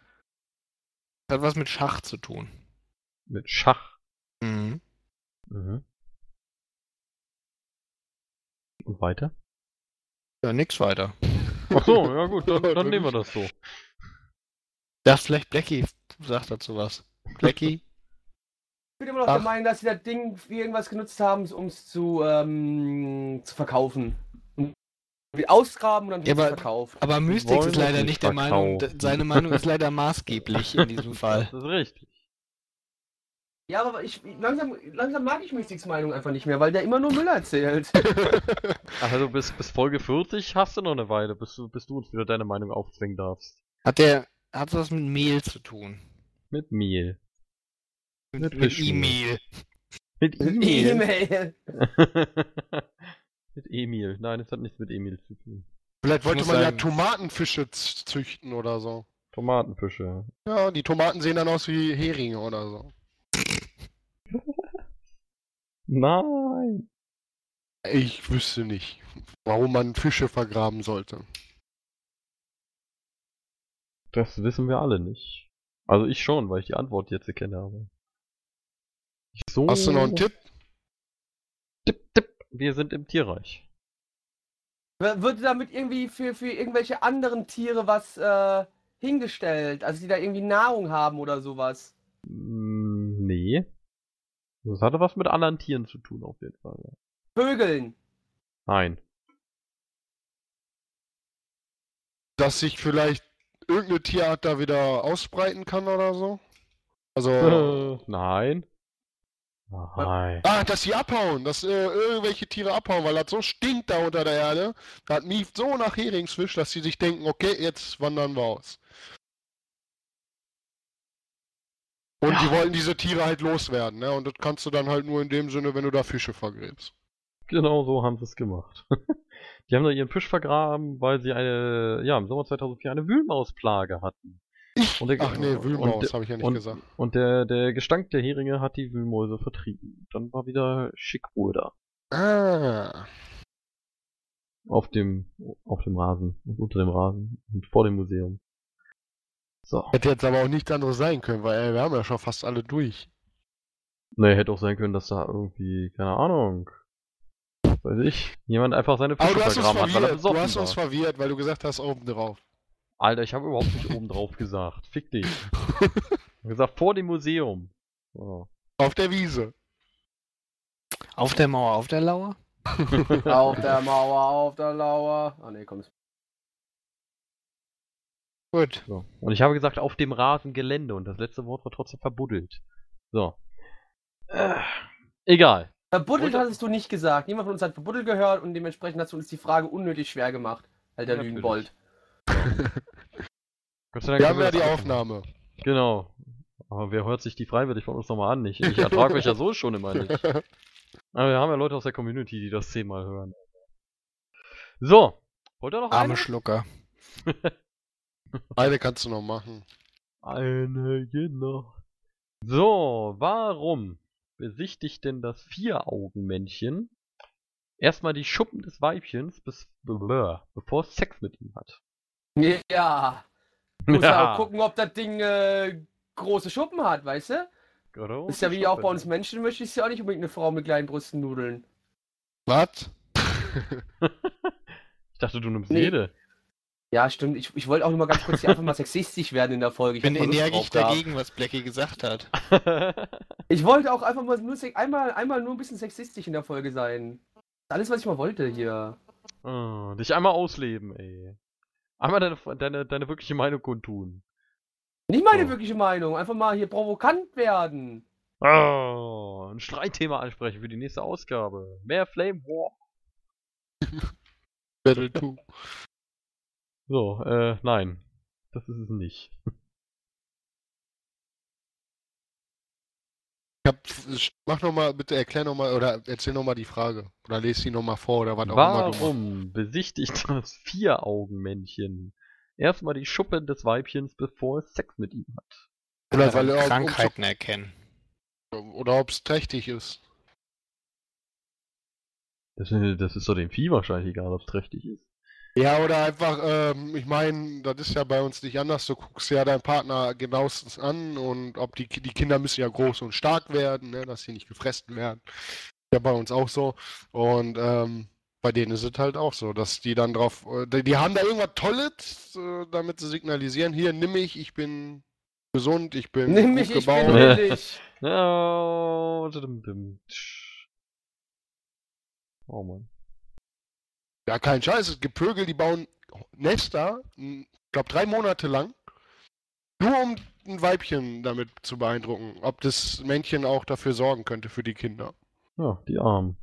Das hat was mit Schach zu tun. Mit Schach. Mhm. Mhm. Und weiter? Ja, nix weiter. Ach so, ja gut, dann, dann nehmen wir das so. Das vielleicht Blackie sagt dazu was. Blackie? Ich bin immer noch Ach. der Meinung, dass sie das Ding für irgendwas genutzt haben, um es zu, ähm, zu verkaufen. Ausgraben und dann Ja, wird es aber- verkauft. Aber Mystics ist leider nicht der Meinung, verkaufen. d- seine Meinung ist leider maßgeblich in diesem Fall. Das ist richtig. Ja, aber ich, langsam, langsam mag ich Mystics Meinung einfach nicht mehr, weil der immer nur Müll erzählt. Also bis, bis Folge 40 hast du noch eine Weile, bis du, bis du uns wieder deine Meinung aufzwingen darfst. Hat der. Hat was mit Mehl zu tun? Mit Mehl. Mit. E-Mail. Mit Emil. E-Mail. mit Emil. Nein, es hat nichts mit Emil zu tun. Vielleicht wollte man ja Tomatenfische züchten oder so. Tomatenfische. Ja, die Tomaten sehen dann aus wie Heringe oder so. Nein. Ich wüsste nicht, warum man Fische vergraben sollte. Das wissen wir alle nicht. Also ich schon, weil ich die Antwort jetzt kenne, aber. Ich so. Hast du noch einen Tipp? Tipp, tipp. Wir sind im Tierreich. Wird damit irgendwie für, für irgendwelche anderen Tiere was äh, hingestellt? Also die da irgendwie Nahrung haben oder sowas? Mm, nee. Das hatte was mit anderen Tieren zu tun, auf jeden Fall. ja. Vögeln. Nein. Dass sich vielleicht irgendeine Tierart da wieder ausbreiten kann oder so? Also. Äh, nein. Nein. Ah, dass sie abhauen, dass äh, irgendwelche Tiere abhauen, weil das so stinkt da unter der Erde. Das mieft so nach Heringsfisch, dass sie sich denken, okay, jetzt wandern wir aus. Und die wollen diese Tiere halt loswerden, ne? Und das kannst du dann halt nur in dem Sinne, wenn du da Fische vergräbst. Genau so haben sie es gemacht. Die haben da ihren Fisch vergraben, weil sie eine, ja, im Sommer 2004 eine Wühlmausplage hatten. Der- Ach nee, und Wühlmaus habe ich ja nicht und, gesagt. Und der, der Gestank der Heringe hat die Wühlmäuse vertrieben. Dann war wieder schick Ruhe da. Ah. Auf dem, auf dem Rasen und unter dem Rasen und vor dem Museum. So. Hätte jetzt aber auch nichts anderes sein können, weil ey, wir haben ja schon fast alle durch. Ne, hätte auch sein können, dass da irgendwie, keine Ahnung, weiß ich, jemand einfach seine Fische uns vergraben hat, weil er verwirrt, du besoffen hast uns war. verwirrt, weil du gesagt hast, oben drauf. Alter, ich habe überhaupt nicht oben drauf gesagt. Fick dich. Ich hab gesagt, vor dem Museum. So. Auf der Wiese. Auf der Mauer, auf der Lauer? auf der Mauer, auf der Lauer. Ah ne, komm. Gut. So. Und ich habe gesagt, auf dem Rasengelände und das letzte Wort war trotzdem verbuddelt. So. Äh, egal. Verbuddelt Und- hattest du nicht gesagt. Niemand von uns hat verbuddelt gehört und dementsprechend hast du uns die Frage unnötig schwer gemacht. Alter Natürlich. Lügenbold. Gott sei Dank Wir haben ja die alles Aufnahme. Genau. Aber wer hört sich die freiwillig von uns nochmal an? Ich, ich ertrage euch ja so schon immer nicht. Aber wir haben ja Leute aus der Community, die das zehnmal hören. So. Wollt ihr noch Arme eine? Schlucker. Eine kannst du noch machen. Eine noch. So, warum besichtigt denn das Vier-Augen-Männchen erstmal die Schuppen des Weibchens, bis, bevor es Sex mit ihm hat? Ja. Muss ja. auch gucken, ob das Ding äh, große Schuppen hat, weißt du? Große ist ja wie Schuppen. auch bei uns Menschen, möchte ich ja auch nicht unbedingt eine Frau mit kleinen Brüsten nudeln. Was? ich dachte, du nimmst Nee. jede. Ja, stimmt. Ich, ich wollte auch nur mal ganz kurz hier einfach mal sexistisch werden in der Folge. Ich bin energisch dagegen, was Blackie gesagt hat. Ich wollte auch einfach mal nur einmal, einmal nur ein bisschen sexistisch in der Folge sein. Das ist alles, was ich mal wollte hier. oh, dich einmal ausleben, ey. Einmal deine, deine, deine wirkliche Meinung kundtun. Nicht meine Oh. wirkliche Meinung, einfach mal hier provokant werden. Oh, ein Streitthema ansprechen für die nächste Ausgabe. Mehr Flame War. Battle 2. So, äh, nein. Das ist es nicht. Ich hab, mach noch mal, bitte erklär noch mal oder erzähl noch mal die Frage oder lese sie noch mal vor oder was auch immer du machst. Warum besichtigt das Vier-Augen-Männchen erstmal die Schuppen des Weibchens, bevor es Sex mit ihm hat? Oder weil er Krankheiten erkennen. oder ob es trächtig ist. Das, das ist doch dem Vieh wahrscheinlich egal, ob es trächtig ist. Ja, oder einfach, ähm, ich meine, das ist ja bei uns nicht anders. Du guckst ja deinen Partner genauestens an und ob die, die Kinder müssen ja groß und stark werden, ne, dass sie nicht gefressen werden. Ja, bei uns auch so. Und ähm, bei denen ist es halt auch so, dass die dann drauf, äh, die, die haben da irgendwas Tolles, äh, damit sie signalisieren, hier, nimm mich, ich bin gesund, ich bin Nimm gut mich, ich gebaut. bin dim, tsch. Oh Mann. Ja, kein Scheiß, es gibt Vögel, die bauen Nester, ich glaube drei Monate lang, nur um ein Weibchen damit zu beeindrucken, ob das Männchen auch dafür sorgen könnte für die Kinder. Ja, die Armen.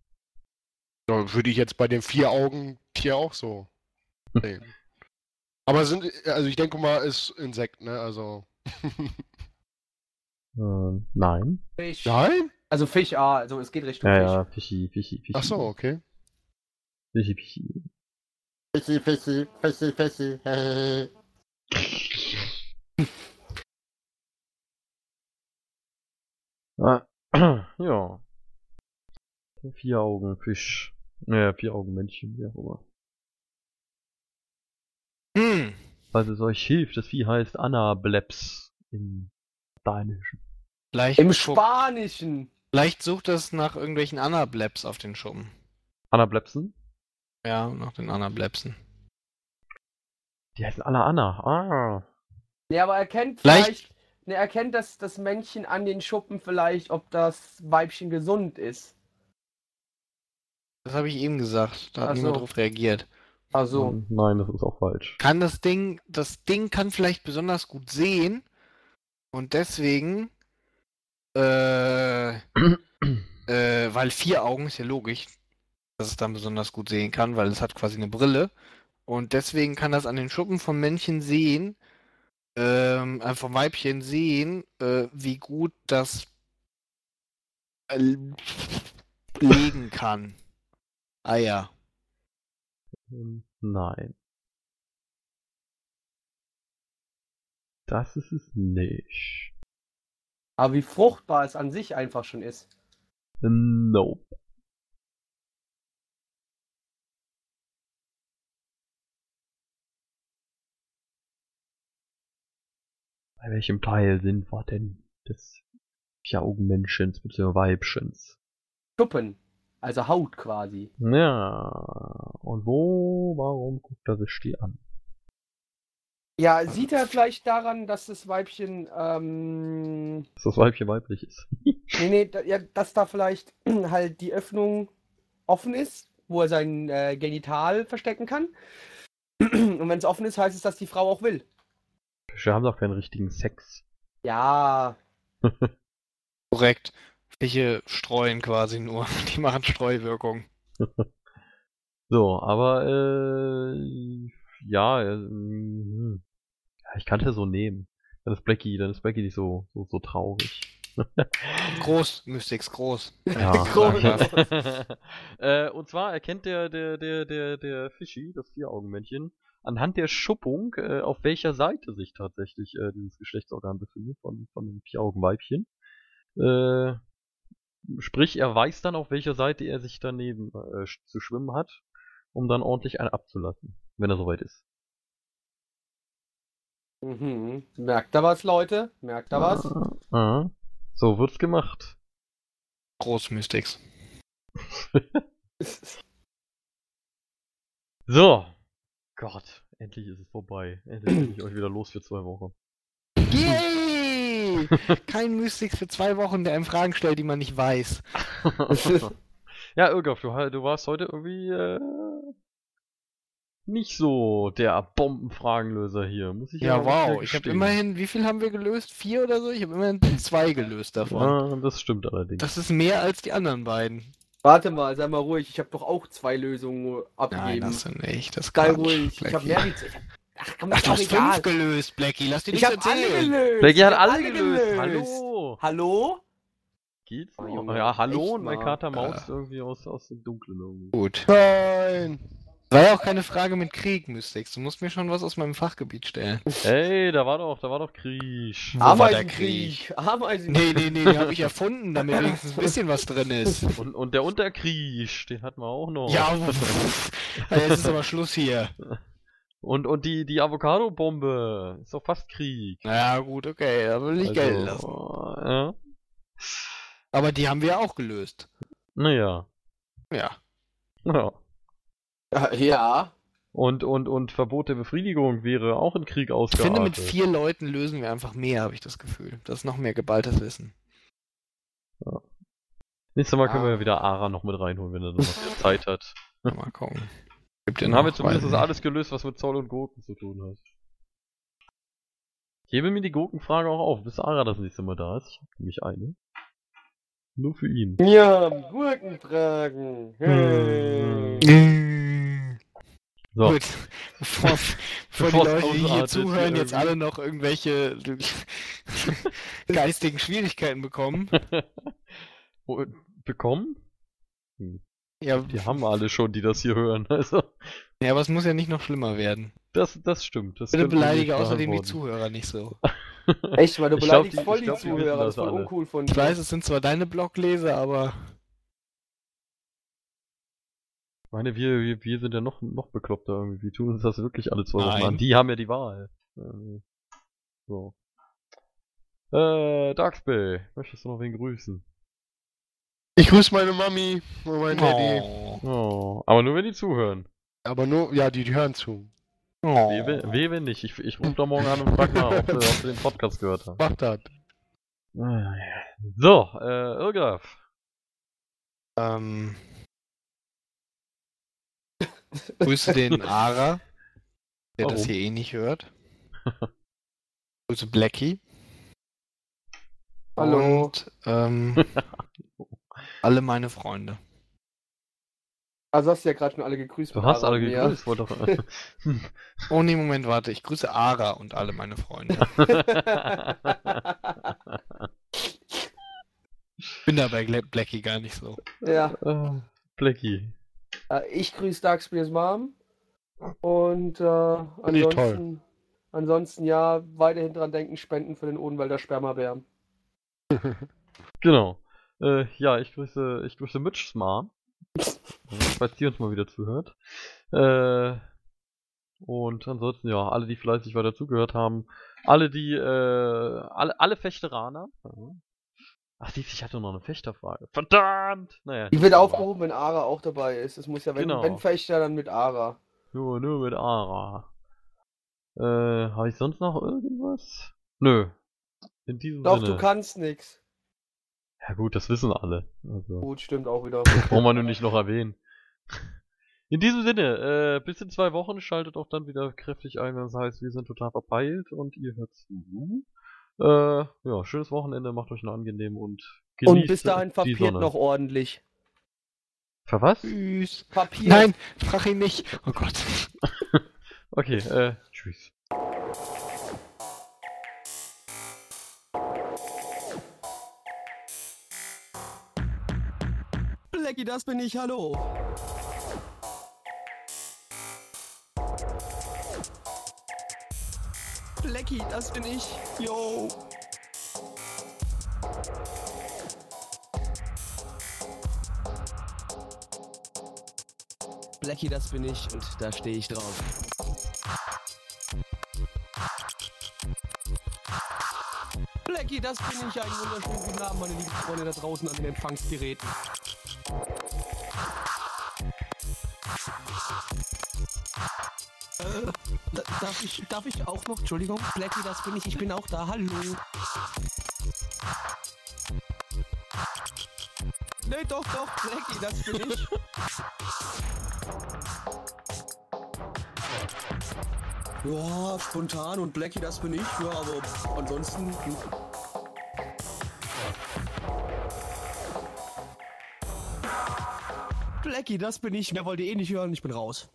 So, würde ich jetzt bei dem Vier-Augen-Tier auch so sehen. Aber sind, also ich denke mal, ist Insekt, ne? Also. Ähm, nein. Fisch. Nein? Also Fisch, ah, also es geht Richtung Ja, Fisch. ja, Fischi, Fischi, Fischi. Ach so, okay. Fischi, Fischi. Fissi, Fissi, Fissi, Fissi. Ah, ja. Der Vier-Augen-Fisch. Naja, Vier-Augen-Männchen, wie auch immer. Hm. Falls es euch hilft, das Vieh heißt Anableps im Dänischen. Vielleicht, Im Spanischen. vielleicht sucht es nach irgendwelchen Anableps auf den Schuppen. Anablepsen? Ja, nach den Anablepsen. Die heißen alle Anna. Ah. Ne, aber er kennt Vielleicht- vielleicht. Ne, er kennt das, das Männchen an den Schuppen vielleicht, ob das Weibchen gesund ist. Das habe ich eben gesagt. Da hat Ach niemand so. drauf reagiert. Also, Nein, das ist auch falsch. Kann das Ding, das Ding kann vielleicht besonders gut sehen und deswegen, äh, äh, weil vier Augen ist ja logisch, dass es dann besonders gut sehen kann, weil es hat quasi eine Brille und deswegen kann das an den Schuppen vom Männchen sehen, ähm, äh, vom Weibchen sehen, äh, wie gut das äh, legen kann. Ah ja. Hm, Nein. Das ist es nicht. aber wie fruchtbar es an sich einfach schon ist. Nope. Bei welchem Teil sind wir denn des Vier-Augen-Menschens bzw. Weibchens? Schuppen. Also Haut quasi. Ja, und wo, warum guckt er sich die an? Ja, sieht er vielleicht daran, dass das Weibchen, ähm, Dass das Weibchen weiblich ist. nee, nee, da, ja, dass da vielleicht halt die Öffnung offen ist, wo er sein äh, Genital verstecken kann. Und wenn es offen ist, heißt es, dass die Frau auch will. Fische haben doch keinen richtigen Sex. Ja, Korrekt. Fische streuen quasi nur. Die machen Streuwirkung. So, aber äh, ja, äh, ja, ich kann das so nehmen. Dann ist Blackie, dann ist Blackie nicht so, so, so traurig. Groß, Mystics, groß. Ja. Groß. äh, und zwar erkennt der, der, der, der, der Fischi, das Vier-Augen-Männchen, anhand der Schuppung, äh, auf welcher Seite sich tatsächlich äh, dieses Geschlechtsorgan befindet von, von dem Vieraugenweibchen. Äh, sprich, er weiß dann, auf welcher Seite er sich daneben äh, zu schwimmen hat, um dann ordentlich einen abzulassen, wenn er soweit ist. Mhm. Merkt da was, Leute? Merkt da was? Ah, so wird's gemacht. Großmystics. So. Gott, endlich ist es vorbei. Endlich bin ich euch wieder los für zwei Wochen. Yay! Kein Mystics für zwei Wochen, der einem Fragen stellt, die man nicht weiß. ja, Irgaf, du, du warst heute irgendwie äh, nicht so der Bombenfragenlöser hier, muss ich Ja, wieder wow. Ich habe immerhin, wie viel haben wir gelöst? Vier oder so? Ich habe immerhin zwei gelöst davon. Ah, das stimmt allerdings. Das ist mehr als die anderen beiden. Warte mal, sei mal ruhig. Ich habe doch auch zwei Lösungen Nein, abgegeben. hast du nicht. Das ist Sei ruhig. Ich habe Blackie. mehr ich hab, Ach, komm, Ach, du doch hast egal. fünf gelöst, Blackie. Lass dir Ich nichts habe alle erzählen. gelöst. Blackie Ich hat alle gelöst. Hallo. Hallo? Geht's Oh, ja, hallo und mein. Kater Maus Äh. irgendwie aus, aus dem Dunklen irgendwie. Gut. Nein! War ja auch keine Frage mit Krieg, Mystics. Du musst mir schon was aus meinem Fachgebiet stellen. Ey, da war doch, da war doch Krieg. Wo Ameisenkrieg. Ameisenkrieg. Nee, nee, nee, die habe ich erfunden, damit wenigstens ein bisschen was drin ist. Und, und der Unterkrieg, den hatten wir auch noch. Ja. Ja, jetzt ist aber Schluss hier. Und, und die, die Avocado-Bombe. Ist doch fast Krieg. Naja, gut, okay, da will ich Also, Geld lassen. Ja. Aber die haben wir ja auch gelöst. Naja. Ja. Ja. Ja. Und, und, und Verbot der Befriedigung wäre auch in Krieg Ich ausgeartet. finde, mit vier Leuten lösen wir einfach mehr, habe ich das Gefühl. Das ist noch mehr geballtes Wissen. Nächstes Mal können wir Ah. ja wieder Ara noch mit reinholen, wenn er noch Zeit hat. Mal gucken. Gibt ja Dann haben wir zumindest nicht. alles gelöst, was mit Zoll und Gurken zu tun hat. Ich hebe mir die Gurkenfrage auch auf, bis Ara das nächste Mal da ist. Ich habe nämlich eine. Nur für ihn. Ja, Gurkenfragen. Hey. Äh, So. Gut. Bevor, bevor Bevor die Leute, die hier zuhören, hier jetzt irgendwie. alle noch irgendwelche geistigen Schwierigkeiten bekommen. Bekommen? Hm. Ja, Die haben wir alle schon, die das hier hören. Also, ja, aber es muss ja nicht noch schlimmer werden. das, das stimmt. Das Bitte beleidige außerdem die beantworten. Zuhörer nicht so. Echt, weil du Ich glaub, beleidigst die- voll ich die glaub, die Zuhörer. Das ist voll uncool von Ich dir. weiß, es sind zwar deine Blogleser, aber meine, wir, wir, wir sind ja noch, noch bekloppter irgendwie. Wir tun uns das wirklich alle zwei Wochen an. Die haben ja die Wahl. Ähm, So. Äh, Darkspay, möchtest du noch wen grüßen? Ich grüße meine Mami und mein Daddy. Oh. Oh, aber nur wenn die zuhören. Aber nur, ja, die, die hören zu. Oh. Weh, wenn- nicht. Ich, ich rufe da morgen an und frag nach, ob sie, ob sie den Podcast gehört haben. Macht das. Ah. So, äh, Irgraf. Ähm, grüße den Ara, der das Warum? hier eh nicht hört. grüße Blackie. Hallo. Und ähm, alle meine Freunde. Also hast du ja gerade schon alle gegrüßt. Du hast Ara alle gegrüßt, wollte doch. Oh nee, Moment, warte. Ich grüße Ara und alle meine Freunde. Bin da bei Blackie gar nicht so. ja. Äh, Blackie. Äh, Ich grüße Darkspears Mom. Und äh, ansonsten, ansonsten ja, weiterhin dran denken, spenden für den Odenwälder Spermabär. Genau. Äh, ja, ich grüße, ich grüße Mitch Smart. falls die uns mal wieder zuhört. Äh, und ansonsten, ja, alle, die fleißig weiter zugehört haben. Alle, die, äh, alle, alle Fechteraner. Ja. Ach, siehst ich hatte noch eine Fechterfrage. Verdammt! Naja. Die wird aufgehoben, wenn Ara auch dabei ist. Es muss ja, wenn, Genau. wenn Fechter, dann mit Ara. Nur, nur mit Ara. Äh, habe ich sonst noch irgendwas? Nö. In diesem Doch, Sinne. du kannst nix. Ja gut, das wissen alle. Also. Gut, stimmt auch wieder. Brauchen wir nur nicht noch erwähnen. In diesem Sinne, äh, bis in zwei Wochen schaltet auch dann wieder kräftig ein, wenn es heißt, wir sind total verpeilt und ihr hört zu. Äh, ja, schönes Wochenende, macht euch einen angenehmen und genießt Und bis dahin Sonne. noch ordentlich. Für was? Tschüss. Papier. Nein, frag ihn nicht. Oh Gott. Okay, äh, tschüss. Blackie, das bin ich, hallo. Blackie, das bin ich. Yo. Blackie, das bin ich und da stehe ich drauf. Blackie, das bin ich. Einen wunderschönen guten Abend, meine lieben Freunde da draußen an den Empfangsgeräten. Darf, ich, darf ich auch noch? Entschuldigung, Blackie, das bin ich. Ich bin auch da. Hallo. Nee, doch, doch, Blackie, das bin ich. Ja, spontan und Blackie, das bin ich. Ja, aber ansonsten. Blackie, das bin ich. Mehr wollt ihr eh nicht hören. Ich bin raus.